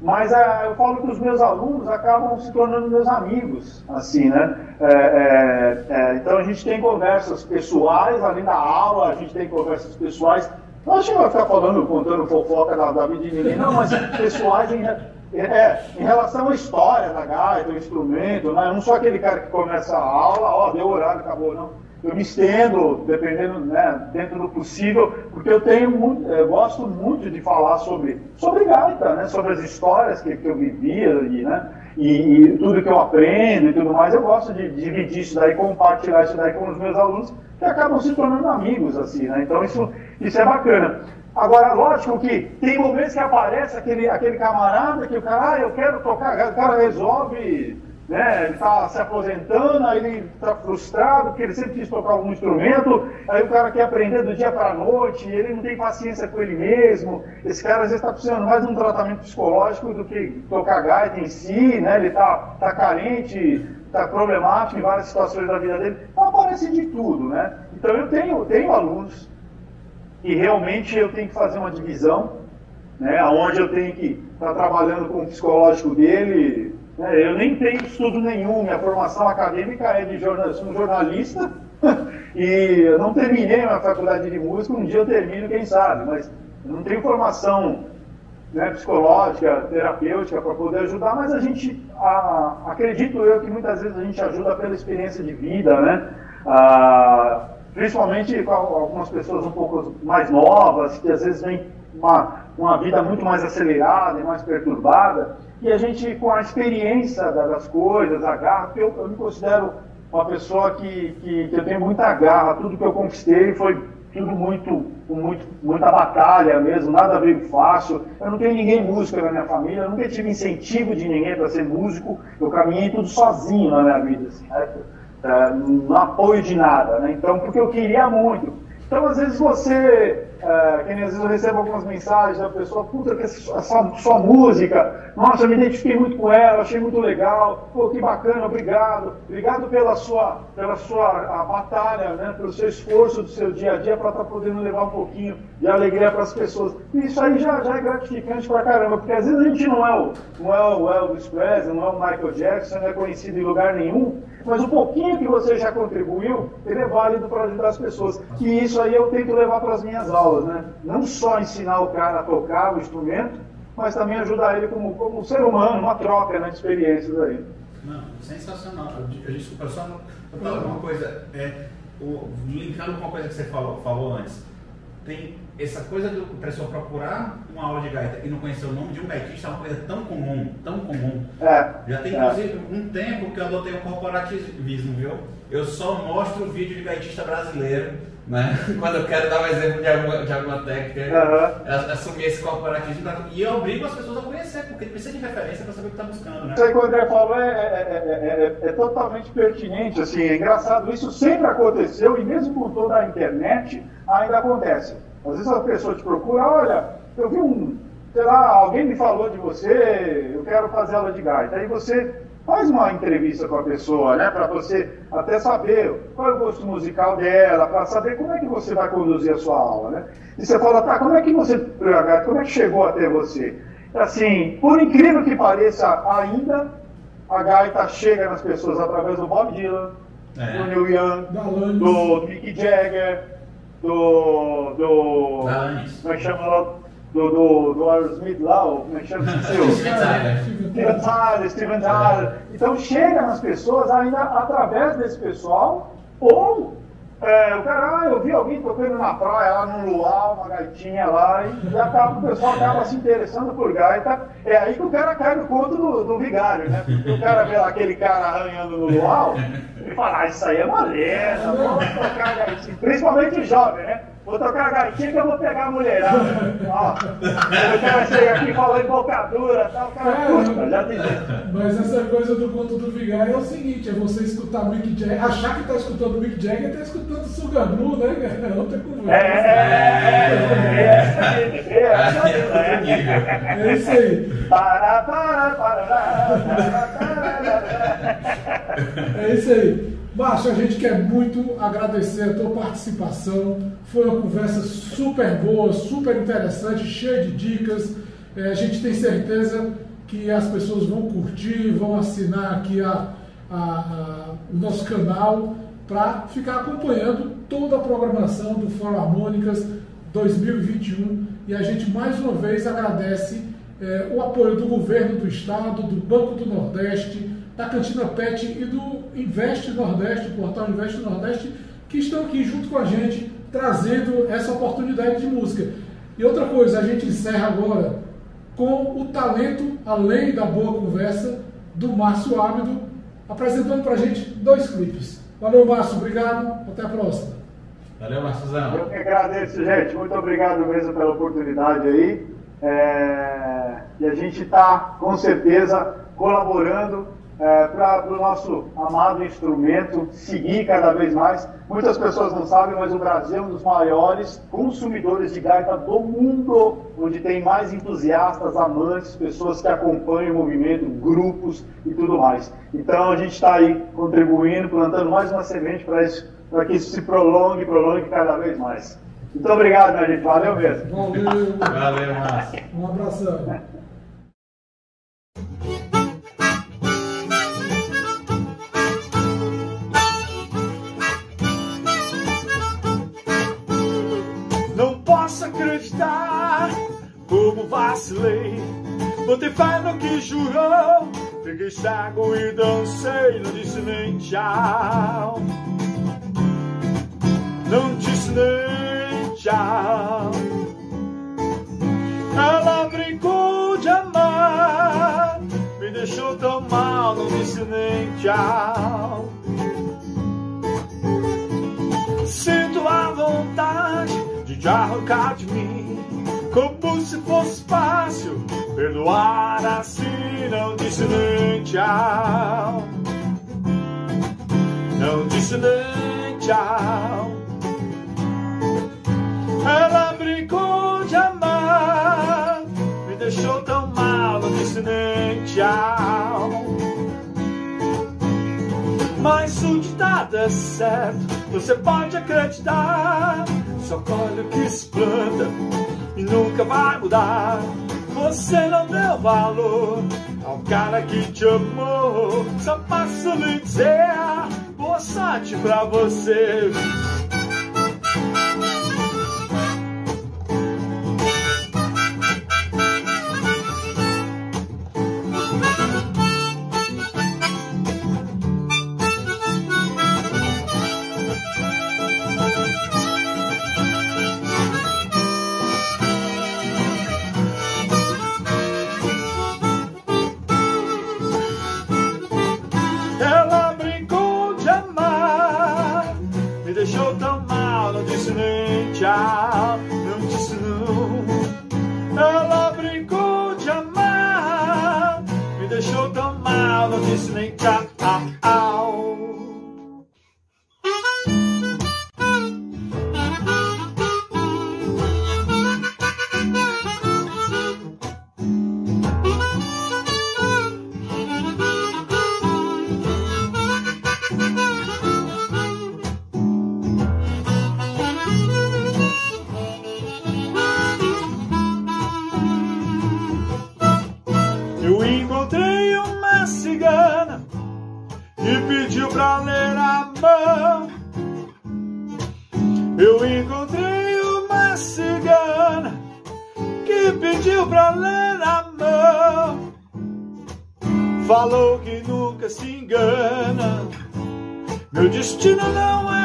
Mas ah, eu falo que os meus alunos acabam se tornando meus amigos, assim, né? É, é, é, então a gente tem conversas pessoais, além da aula, a gente tem conversas pessoais. Não acho que vai ficar falando, contando fofoca da, da vida de ninguém, não, mas pessoais em, é, em relação à história da gaita, do instrumento, né? eu não sou aquele cara que começa a aula, ó, deu horário, acabou, não. Eu me estendo, dependendo, né, dentro do possível, porque eu tenho muito, eu gosto muito de falar sobre, sobre gaita, né, sobre as histórias que, que eu vivia ali, né, e, e, tudo que eu aprendo e tudo mais, eu gosto de, de dividir isso daí, compartilhar isso daí com os meus alunos, que acabam se tornando amigos, assim, né, então isso, isso é bacana. Agora, lógico que tem momentos que aparece aquele, aquele camarada que o cara, ah, eu quero tocar, o cara resolve, né, ele está se aposentando, aí ele está frustrado, porque ele sempre quis tocar algum instrumento, aí o cara quer aprender do dia para a noite, ele não tem paciência com ele mesmo, esse cara às vezes está precisando mais de um tratamento psicológico do que tocar gaita em si, né, ele está tá carente, está problemático em várias situações da vida dele, então aparece de tudo, né. Então eu tenho, tenho alunos e realmente eu tenho que fazer uma divisão, né, onde eu tenho que estar tá trabalhando com o psicológico dele. Né, eu nem tenho estudo nenhum, minha formação acadêmica é de jornalista, um jornalista <laughs> e eu não terminei a faculdade de música, um dia eu termino, quem sabe, mas não tenho formação né, psicológica, terapêutica para poder ajudar, mas a gente, a, acredito eu que muitas vezes a gente ajuda pela experiência de vida, né? Ah, principalmente com algumas pessoas um pouco mais novas, que às vezes vêm uma, uma vida muito mais acelerada e mais perturbada, e a gente, com a experiência das coisas, a garra, eu, eu me considero uma pessoa que, que, que, eu tenho muita garra, tudo que eu conquistei foi tudo muito, muito, muita batalha mesmo, nada veio fácil. Eu não tenho ninguém músico na minha família, eu nunca tive incentivo de ninguém para ser músico, eu caminhei tudo sozinho na minha vida. Assim, né? é, no apoio de nada, né? Então, porque eu queria muito. Então, às vezes você, é, que às vezes eu recebo algumas mensagens da pessoa, puta, que essa sua música, nossa, eu me identifiquei muito com ela, achei muito legal, pô, que bacana, obrigado, obrigado pela sua, pela sua batalha, né, pelo seu esforço do seu dia a dia para estar tá podendo levar um pouquinho de alegria para as pessoas. E isso aí já, já é gratificante pra caramba, porque às vezes a gente não é o, não é o Elvis Presley, não é o Michael Jackson, não é conhecido em lugar nenhum, mas o pouquinho que você já contribuiu, ele é válido para ajudar as pessoas. E isso aí eu tento levar para as minhas aulas, né? Não só ensinar o cara a tocar o instrumento, mas também ajudar ele como, como ser humano, uma troca né, de experiências aí. Não, sensacional. Desculpa, só falar uma coisa, é, o, linkando com uma coisa que você falou, falou antes tem essa coisa do pessoal procurar uma aula de gaita e não conhecer o nome de um gaitista é uma coisa tão comum, tão comum. É, Já tem inclusive é. um tempo que eu adotei o corporativismo, viu? Eu só mostro vídeo de gaitista brasileiro, né? <laughs> Quando eu quero dar um exemplo de alguma, de alguma técnica, uhum. assumir esse corporativismo e eu obrigo as pessoas a conhecer, porque precisa de referência para saber o que está buscando, né? Isso aí que o André falou é, é, é, é, totalmente pertinente, assim, é engraçado, isso sempre aconteceu e mesmo com toda a internet ainda acontece. Às vezes a pessoa te procura, olha, eu vi um, sei lá, alguém me falou de você, eu quero fazer aula de gaita. Aí você faz uma entrevista com a pessoa, né, para você até saber qual é o gosto musical dela, para saber como é que você vai conduzir a sua aula, né? E você fala, tá, como é que você, como é que chegou até você? Assim, por incrível que pareça, ainda a gaita chega nas pessoas através do Bob Dylan, é. do Neil Young, do Mick Jagger, do. do como é que chama lá? Do, do, do Aerosmith lá, como é que chama? <laughs> Steven Tyler. Steven Tyler. Então chega nas pessoas ainda através desse pessoal, ou é, o cara, ah, eu vi alguém tocando na praia lá no luau, uma gaitinha lá, e, e acaba, o pessoal acaba se interessando por gaita. É aí que o cara cai no conto do, do vigário, né? Porque o cara vê lá aquele cara arranhando no luau, e fala, ah, isso aí é maleza, vamos tocar gaitinha. Principalmente o jovem, né? Vou tocar a gaitinha que eu vou pegar a mulherada. Ó, o cara chega aqui falando bocadura tal, cara, é, já tem Mas essa coisa do conto do vigário é o seguinte, é você escutar Mick Jagger, achar que está escutando Mick Jagger e está escutando Sugar Blue, né, cara? É outra conversa. É, é, é, é, é, isso aí. Para, para, para, É isso aí. Márcio, a gente quer muito agradecer a tua participação. Foi uma conversa super boa, super interessante, cheia de dicas. É, a gente tem certeza que as pessoas vão curtir, vão assinar aqui a, a, a, o nosso canal para ficar acompanhando toda a programação do Fórum Harmônicas 2021. E a gente mais uma vez agradece é, o apoio do governo do estado, do Banco do Nordeste, da Cantina Pet e do Investe Nordeste, o portal Investe Nordeste, que estão aqui junto com a gente, trazendo essa oportunidade de música. E outra coisa, a gente encerra agora com o talento, além da boa conversa, do Márcio Ábido, apresentando para a gente dois clipes. Valeu, Márcio, obrigado, até a próxima. Valeu, Márciozão. Eu que agradeço, gente. Muito obrigado mesmo pela oportunidade aí. É... E a gente está, com certeza, colaborando é, para o nosso amado instrumento seguir cada vez mais. Muitas pessoas não sabem, mas o Brasil é um dos maiores consumidores de gaita do mundo, onde tem mais entusiastas, amantes, pessoas que acompanham o movimento, grupos e tudo mais. Então a gente está aí contribuindo, plantando mais uma semente para isso, para que isso se prolongue, prolongue cada vez mais. Muito obrigado, minha gente. Valeu mesmo. Valeu. Valeu, Márcio. Um abração. Vacilei. Botei fé no que jurou. Fiquei cego e dancei, não disse nem tchau. Não disse nem tchau. Ela brincou de amar, me deixou tão mal, não disse nem tchau. Sinto a vontade de te arrancar de mim, como se fosse fácil perdoar assim. Não disse nem tchau, não disse nem tchau. Ela brincou de amar, me deixou tão mal, não disse nem tchau. Mas o ditado é certo, você pode acreditar. Só colhe o que se planta nunca vai mudar. Você não deu valor ao cara que te amou. Só posso lhe dizer, boa sorte pra você. Meu destino não era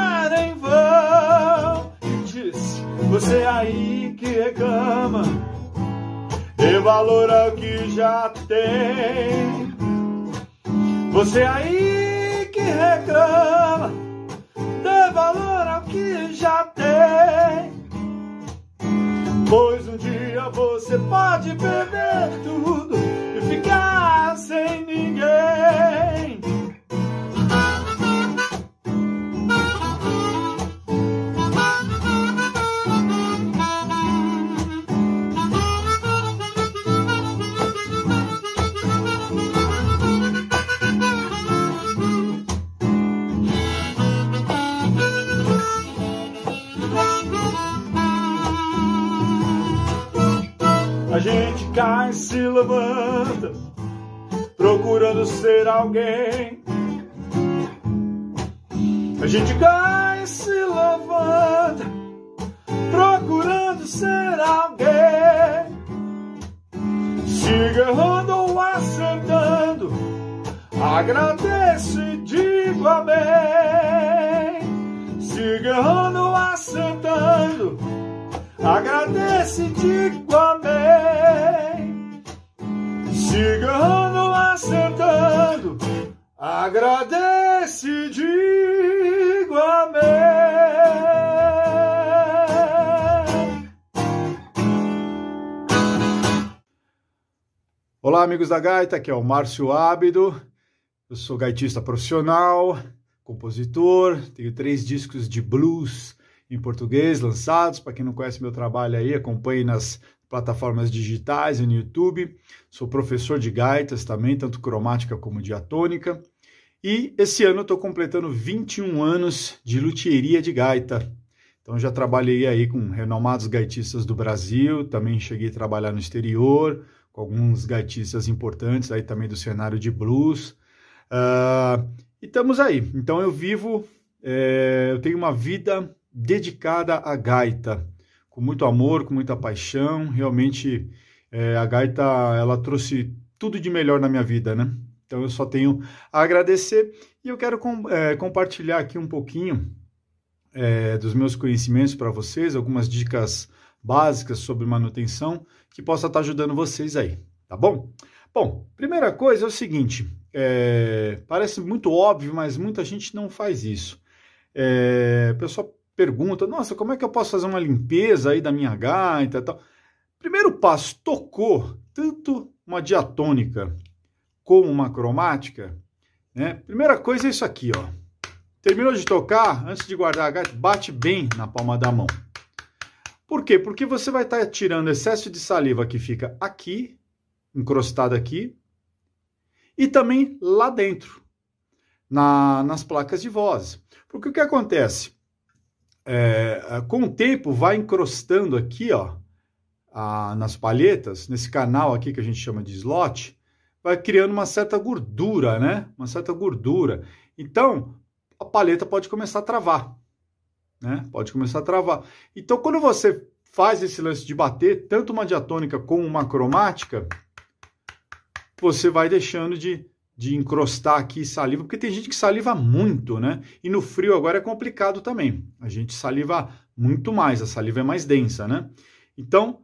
da gaita, aqui é o Márcio Ábido. Eu sou gaitista profissional, compositor, tenho três discos de blues em português lançados. Para quem não conhece meu trabalho aí, acompanhe nas plataformas digitais e no YouTube. Sou professor de gaitas também, tanto cromática como diatônica. E esse ano estou completando 21 anos de luthieria de gaita. Então já trabalhei aí com renomados gaitistas do Brasil, também cheguei a trabalhar no exterior, com alguns gaitistas importantes aí também do cenário de blues. Uh, e estamos aí. Então eu vivo, é, eu tenho uma vida dedicada à gaita, com muito amor, com muita paixão. Realmente é, a gaita ela trouxe tudo de melhor na minha vida, né? Então eu só tenho a agradecer e eu quero com, é, compartilhar aqui um pouquinho é, dos meus conhecimentos para vocês, algumas dicas básicas sobre manutenção que possa estar ajudando vocês aí, tá bom? Bom, primeira coisa é o seguinte, é, parece muito óbvio, mas muita gente não faz isso. É, pessoal pergunta, nossa, como é que eu posso fazer uma limpeza aí da minha gaita e tal? Primeiro passo, tocou tanto uma diatônica como uma cromática, né? Primeira coisa é isso aqui, ó. Terminou de tocar, antes de guardar a gaita, bate bem na palma da mão. Por quê? Porque você vai estar tirando excesso de saliva que fica aqui, encrostado aqui, e também lá dentro, na, nas placas de voz. Porque o que acontece? É, com o tempo vai encrostando aqui, ó, a, nas palhetas, nesse canal aqui que a gente chama de slot, vai criando uma certa gordura, né? Uma certa gordura. Então, a palheta pode começar a travar né? Pode começar a travar. Então, quando você faz esse lance de bater tanto uma diatônica como uma cromática, você vai deixando de, de encrostar aqui saliva, porque tem gente que saliva muito, né? E no frio agora é complicado também. A gente saliva muito mais, a saliva é mais densa, né? Então,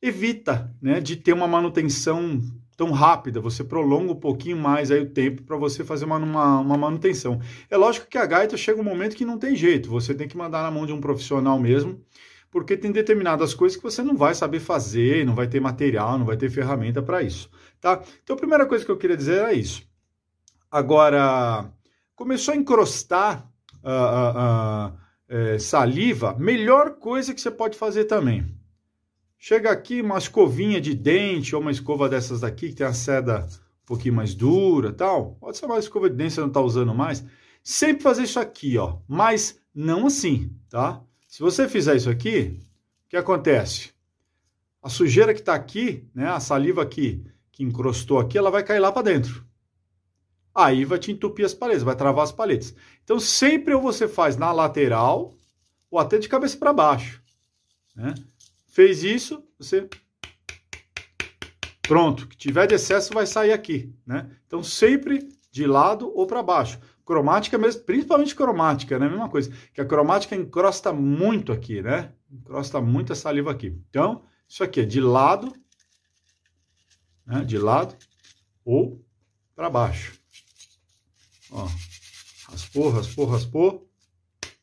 evita, né, de ter uma manutenção tão rápida, você prolonga um pouquinho mais aí o tempo para você fazer uma, uma, uma, manutenção. É lógico que a gaita chega um momento que não tem jeito, você tem que mandar na mão de um profissional mesmo, porque tem determinadas coisas que você não vai saber fazer, não vai ter material, não vai ter ferramenta para isso, tá? Então a primeira coisa que eu queria dizer é isso. Agora, começou a encrostar uh, uh, uh, saliva, melhor coisa que você pode fazer também Chega aqui uma escovinha de dente ou uma escova dessas daqui que tem a seda um pouquinho mais dura tal. Pode ser uma escova de dente, você não está usando mais. Sempre fazer isso aqui, ó. Mas não assim, tá? Se você fizer isso aqui, o que acontece? A sujeira que está aqui, né, a saliva aqui, que encrostou aqui, ela vai cair lá para dentro. Aí vai te entupir as paredes, vai travar as paletas. Então sempre ou você faz na lateral ou até de cabeça para baixo, né? Fez isso, você pronto, que tiver de excesso vai sair aqui, né? Então sempre de lado ou para baixo. Cromática mesmo, principalmente cromática, né? Mesma coisa, que a cromática encrosta muito aqui, né? Encrosta muito a saliva aqui. Então, isso aqui é de lado, né? De lado ou para baixo. Ó, raspou, raspou, raspou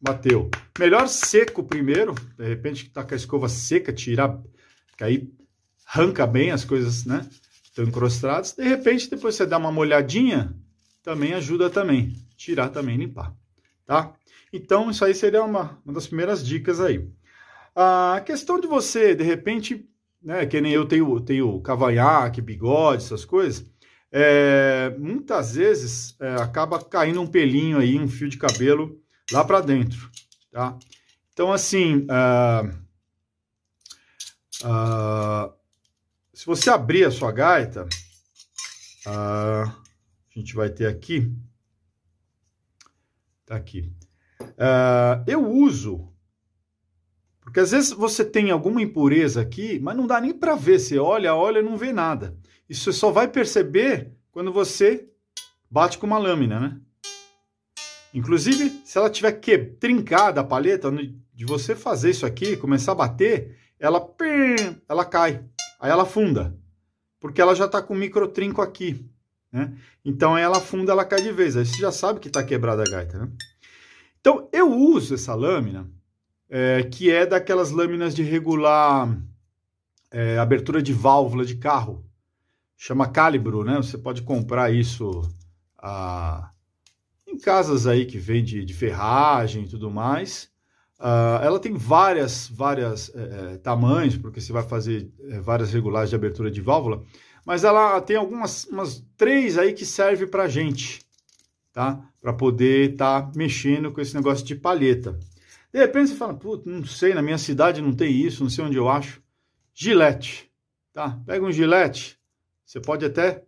bateu. Melhor seco primeiro, de repente tá com a escova seca, tirar, que aí arranca bem as coisas, né? Estão encrostadas. De repente, depois você dá uma molhadinha, também ajuda também. Tirar também, limpar, tá? Então, isso aí seria uma, uma das primeiras dicas aí. A questão de você, de repente, né, que nem eu tenho, tenho cavanhaque, bigode, essas coisas, é, muitas vezes é, acaba caindo um pelinho aí, um fio de cabelo lá para dentro, tá? Então, assim, uh, uh, se você abrir a sua gaita, uh, a gente vai ter aqui, tá aqui. eu uso, porque às vezes você tem alguma impureza aqui, mas não dá nem para ver. Você olha, olha, não vê nada. Isso você só vai perceber quando você bate com uma lâmina, né? Inclusive, se ela tiver que trincada a palheta, de você fazer isso aqui, começar a bater, ela, ela cai, aí ela afunda, porque ela já está com micro trinco aqui, né? Então ela afunda, ela cai de vez, aí você já sabe que está quebrada a gaita, né? Então eu uso essa lâmina, é, que é daquelas lâminas de regular é, abertura de válvula de carro, chama calibro, né? Você pode comprar isso a casas aí que vende de ferragem e tudo mais. Uh, ela tem várias, várias é, tamanhos, porque você vai fazer é, várias regulagens de abertura de válvula, mas ela tem algumas umas três aí que serve para gente, tá? Para poder estar tá mexendo com esse negócio de palheta. De repente você fala, putz, não sei, na minha cidade não tem isso, não sei onde eu acho. Gilete, tá? Pega um gilete, você pode até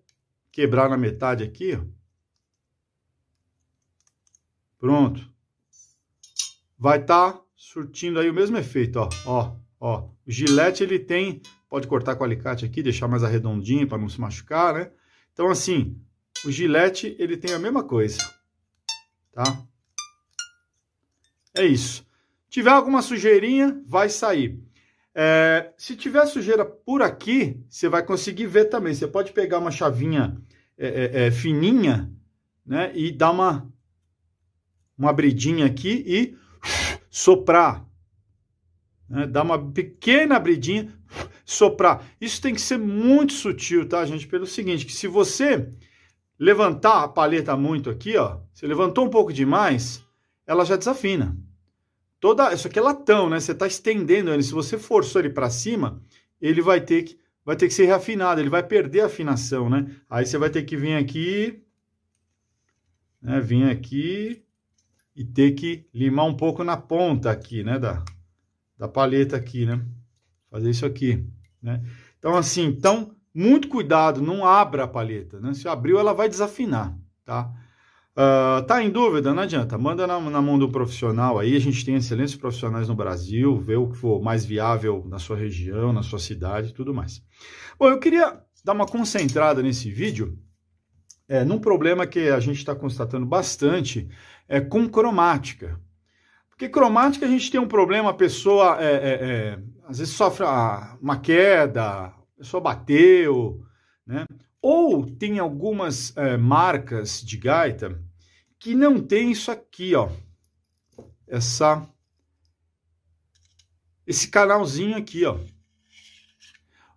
quebrar na metade aqui, ó. Pronto. Vai estar tá surtindo aí o mesmo efeito, ó. Ó, ó. O gilete ele tem, pode cortar com o alicate aqui, deixar mais arredondinho para não se machucar, né? Então assim, o gilete ele tem a mesma coisa, tá? É isso. Tiver alguma sujeirinha, vai sair. É, se tiver sujeira por aqui, você vai conseguir ver também. Você pode pegar uma chavinha é, é, é fininha, né? E dar uma uma abridinha aqui e soprar. Né? Dar uma pequena abridinha, soprar. Isso tem que ser muito sutil, tá, gente? Pelo seguinte, que se você levantar a paleta muito aqui, ó, você levantou um pouco demais, ela já desafina. Toda, isso aqui é latão, né? Você está estendendo ele. Se você forçou ele para cima, ele vai ter que vai ter que ser reafinado, ele vai perder a afinação, né? Aí você vai ter que vir aqui, né? Vir aqui e ter que limar um pouco na ponta aqui, né, da, da palheta aqui, né? Fazer isso aqui, né? Então, assim, então, muito cuidado, não abra a palheta, né? Se abriu, ela vai desafinar, tá? Uh, tá em dúvida? Não adianta, manda na, na mão do profissional aí, a gente tem excelentes profissionais no Brasil, vê o que for mais viável na sua região, na sua cidade e tudo mais. Bom, eu queria dar uma concentrada nesse vídeo é, num problema que a gente está constatando bastante, é, com cromática. Porque cromática a gente tem um problema, a pessoa é, é, é às vezes sofre uma queda, a pessoa bateu, né? Ou tem algumas é, marcas de gaita que não tem isso aqui, ó. Essa esse canalzinho aqui, ó.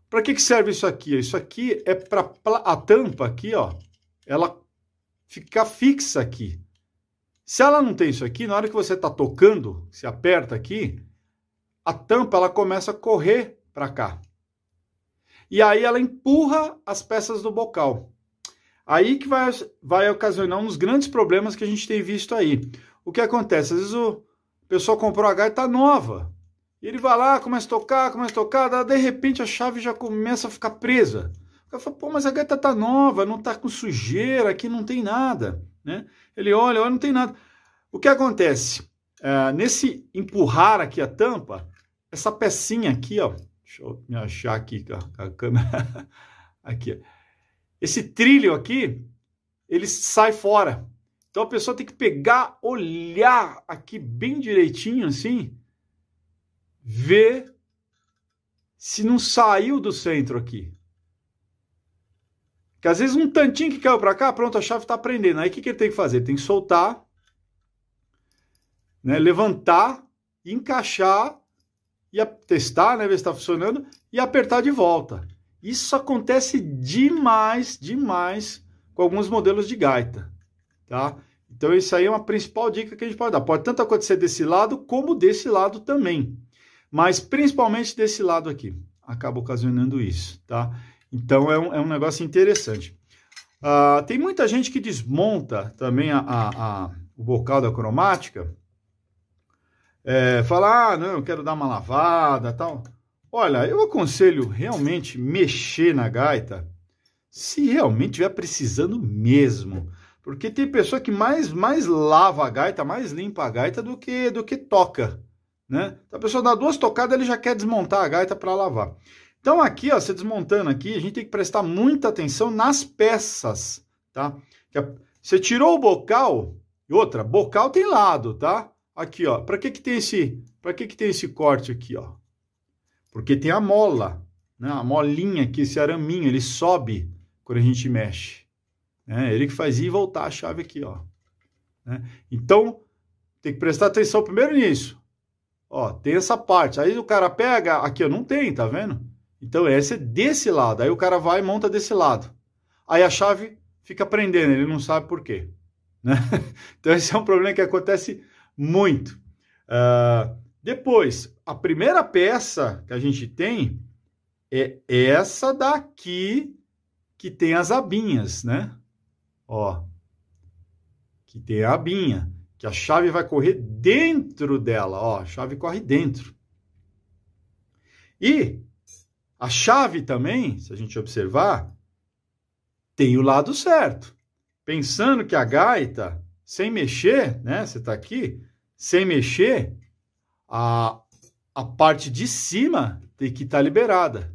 Para que, que serve isso aqui? Isso aqui é para a tampa aqui, ó. Ela ficar fixa aqui. Se ela não tem isso aqui, na hora que você está tocando, se aperta aqui, a tampa ela começa a correr para cá. E aí ela empurra as peças do bocal. Aí que vai, vai ocasionar uns grandes problemas que a gente tem visto aí. O que acontece? Às vezes o pessoal comprou a gaita nova. E ele vai lá, começa a tocar, começa a tocar, de repente a chave já começa a ficar presa. Cara fala, pô, mas a gaita tá nova, não tá com sujeira, aqui não tem nada. Né? Ele olha, olha, não tem nada. O que acontece? É, nesse empurrar aqui a tampa, essa pecinha aqui, ó, deixa eu me achar aqui com a, câmera, <laughs> aqui, esse trilho aqui, ele sai fora. Então a pessoa tem que pegar, olhar aqui bem direitinho assim, ver se não saiu do centro aqui. Que às vezes um tantinho que caiu para cá, pronto, a chave está prendendo. Aí o que, que ele tem que fazer? Tem que soltar, né, levantar, encaixar, e testar, né, ver se está funcionando, e apertar de volta. Isso acontece demais, demais com alguns modelos de gaita, tá? Então isso aí é uma principal dica que a gente pode dar. Pode tanto acontecer desse lado como desse lado também, mas principalmente desse lado aqui. Acaba ocasionando isso, tá? Então é um, é um negócio interessante. Uh, tem muita gente que desmonta também a, a, a, o bocal da cromática. É, fala, ah, não, eu quero dar uma lavada tal. Olha, eu aconselho realmente mexer na gaita se realmente estiver precisando mesmo. Porque tem pessoa que mais, mais lava a gaita, mais limpa a gaita do que, do que toca. Né? A pessoa dá duas tocadas, ele já quer desmontar a gaita para lavar. Então aqui, ó, você desmontando aqui, a gente tem que prestar muita atenção nas peças, tá? Você tirou o bocal, e outra, bocal tem lado, tá? Aqui, ó, para que que tem esse, para que que tem esse corte aqui, ó? Porque tem a mola, né? A molinha aqui, esse araminho, ele sobe quando a gente mexe. Né? Ele que faz ir e voltar a chave aqui, ó. Né? Então, tem que prestar atenção primeiro nisso. Ó, tem essa parte. Aí o cara pega, aqui, ó, não tem, tá vendo? Então, esse é desse lado. Aí o cara vai e monta desse lado. Aí a chave fica prendendo, ele não sabe por quê. Né? <laughs> Então, esse é um problema que acontece muito. Uh, depois, a primeira peça que a gente tem é essa daqui que tem as abinhas, né? Ó, que tem a abinha, que a chave vai correr dentro dela, ó, a chave corre dentro. E a chave também, se a gente observar, tem o lado certo. Pensando que a gaita, sem mexer, né? Você está aqui, sem mexer, a, a parte de cima tem que estar tá liberada.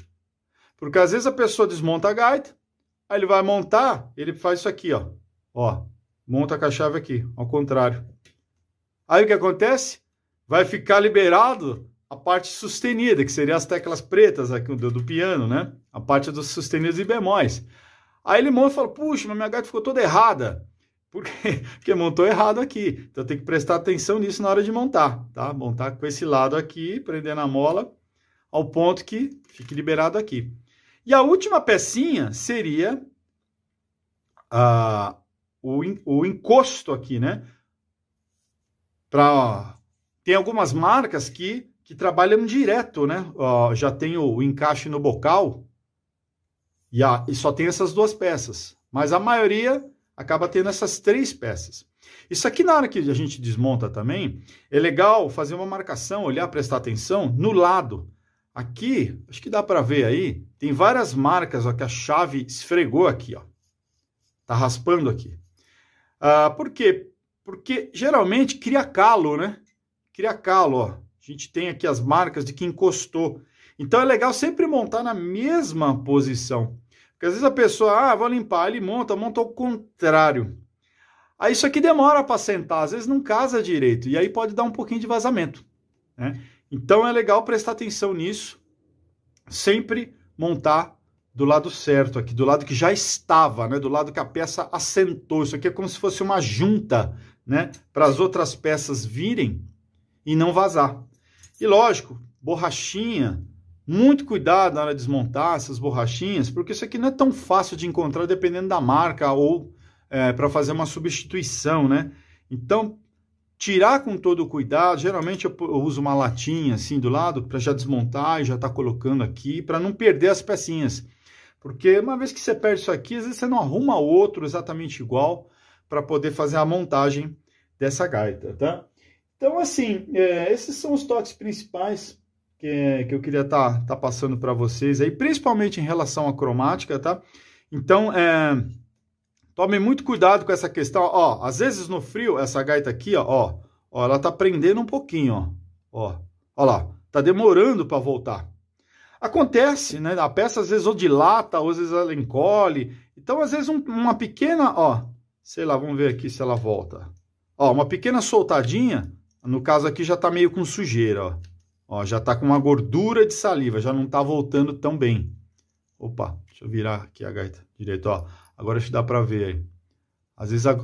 Porque às vezes a pessoa desmonta a gaita, aí ele vai montar, ele faz isso aqui, ó. Ó, monta com a chave aqui, ao contrário. Aí o que acontece? Vai ficar liberado a parte sustenida, que seria as teclas pretas aqui do, do piano, né? A parte dos sustenidos e bemóis. Aí ele monta e fala, puxa, minha gaita ficou toda errada. <laughs> Por quê? Porque montou errado aqui. Então tem que prestar atenção nisso na hora de montar, tá? Montar com esse lado aqui, prender na mola, ao ponto que fique liberado aqui. E a última pecinha seria a, o, o encosto aqui, né? Pra, tem algumas marcas que que trabalham direto, né? Já tem o, o, encaixe no bocal e, a, e só tem essas duas peças. Mas a maioria acaba tendo essas três peças. Isso aqui, na hora que a gente desmonta também, é legal fazer uma marcação, olhar, prestar atenção no lado. Aqui, acho que dá para ver aí, tem várias marcas ó, que a chave esfregou aqui, ó. Tá raspando aqui. Ah, por quê? Porque geralmente cria calo, né? Cria calo, ó. A gente tem aqui as marcas de que encostou. Então é legal sempre montar na mesma posição. Porque às vezes a pessoa, ah, vou limpar, ele monta, monta ao contrário. Aí isso aqui demora para sentar, às vezes não casa direito, e aí pode dar um pouquinho de vazamento. Né? Então é legal prestar atenção nisso, sempre montar do lado certo aqui, do lado que já estava, né? do lado que a peça assentou. Isso aqui é como se fosse uma junta, né? para as outras peças virem e não vazar. E lógico, borrachinha, muito cuidado na hora de desmontar essas borrachinhas, porque isso aqui não é tão fácil de encontrar dependendo da marca ou é, para fazer uma substituição, né? Então, tirar com todo cuidado, geralmente eu, eu uso uma latinha assim do lado para já desmontar e já tá colocando aqui, para não perder as pecinhas. Porque uma vez que você perde isso aqui, às vezes você não arruma outro exatamente igual para poder fazer a montagem dessa gaita, tá? Então, assim, é, esses são os toques principais que, que eu queria estar tá, tá passando para vocês aí, principalmente em relação à cromática, tá? Então, é, tome muito cuidado com essa questão. Ó, às vezes no frio, essa gaita aqui, ó, ó ela tá prendendo um pouquinho, ó. Ó, ó lá, tá demorando para voltar. Acontece, né? A peça às vezes ou dilata, ou às vezes ela encolhe. Então, às vezes um, uma pequena, ó, sei lá, vamos ver aqui se ela volta. Ó, uma pequena soltadinha, no caso aqui já tá meio com sujeira, ó. Ó, já tá com uma gordura de saliva, já não tá voltando tão bem. Opa, deixa eu virar aqui a gaita direito, ó. Agora acho que dá para ver aí. Às vezes a...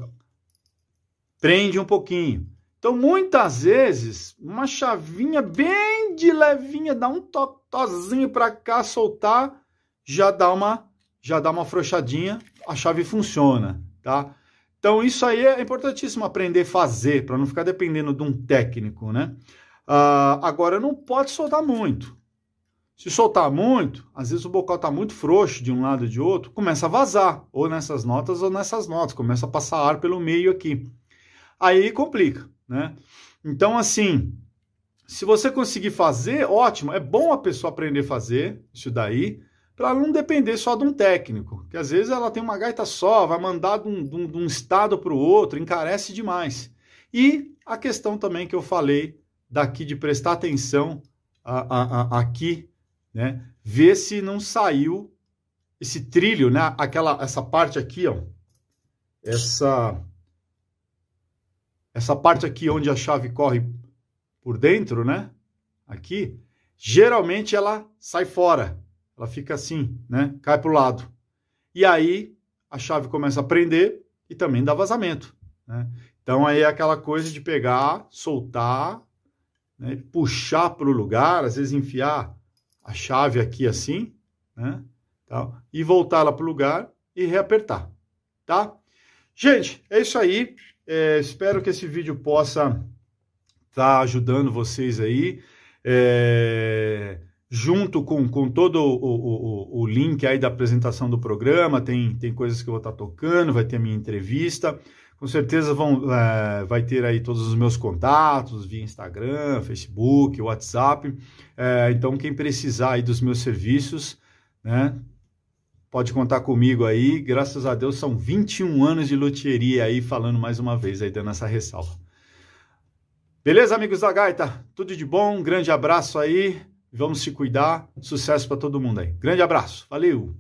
prende um pouquinho. Então, muitas vezes, uma chavinha bem de levinha, dá um totozinho para cá, soltar, já dá uma já dá uma afrouxadinha, a chave funciona, tá? Então, isso aí é importantíssimo aprender a fazer, para não ficar dependendo de um técnico, né? Uh, agora, não pode soltar muito. Se soltar muito, às vezes o bocal está muito frouxo de um lado e de outro, começa a vazar, ou nessas notas ou nessas notas, começa a passar ar pelo meio aqui. Aí complica, né? Então, assim, se você conseguir fazer, ótimo, é bom a pessoa aprender a fazer isso daí, para não depender só de um técnico, que às vezes ela tem uma gaita só, vai mandar de um, de um, de um estado para o outro, encarece demais. E a questão também que eu falei daqui de prestar atenção a, a, a, aqui né? Ver se não saiu esse trilho, né? Aquela, essa parte aqui, ó. Essa, essa parte aqui onde a chave corre por dentro, né? Aqui, geralmente ela sai fora. Ela fica assim, né? Cai para o lado. E aí a chave começa a prender e também dá vazamento. Né? Então aí é aquela coisa de pegar, soltar, né? puxar para o lugar, às vezes enfiar a chave aqui assim, né? Tá? E voltar ela para o lugar e reapertar, tá? Gente, é isso aí. É, espero que esse vídeo possa estar tá ajudando vocês aí. É, junto com, com todo o, o, o, link aí da apresentação do programa, tem, tem coisas que eu vou estar tá tocando, vai ter minha entrevista. Com certeza vão, é, vai ter aí todos os meus contatos via Instagram, Facebook, WhatsApp. É, então, quem precisar aí dos meus serviços, né, pode contar comigo aí. Graças a Deus, são 21 anos de loteria aí, falando mais uma vez aí, dando essa ressalva. Beleza, amigos da Gaita? Tudo de bom, um grande abraço aí. Vamos se cuidar. Sucesso para todo mundo aí. Grande abraço. Valeu!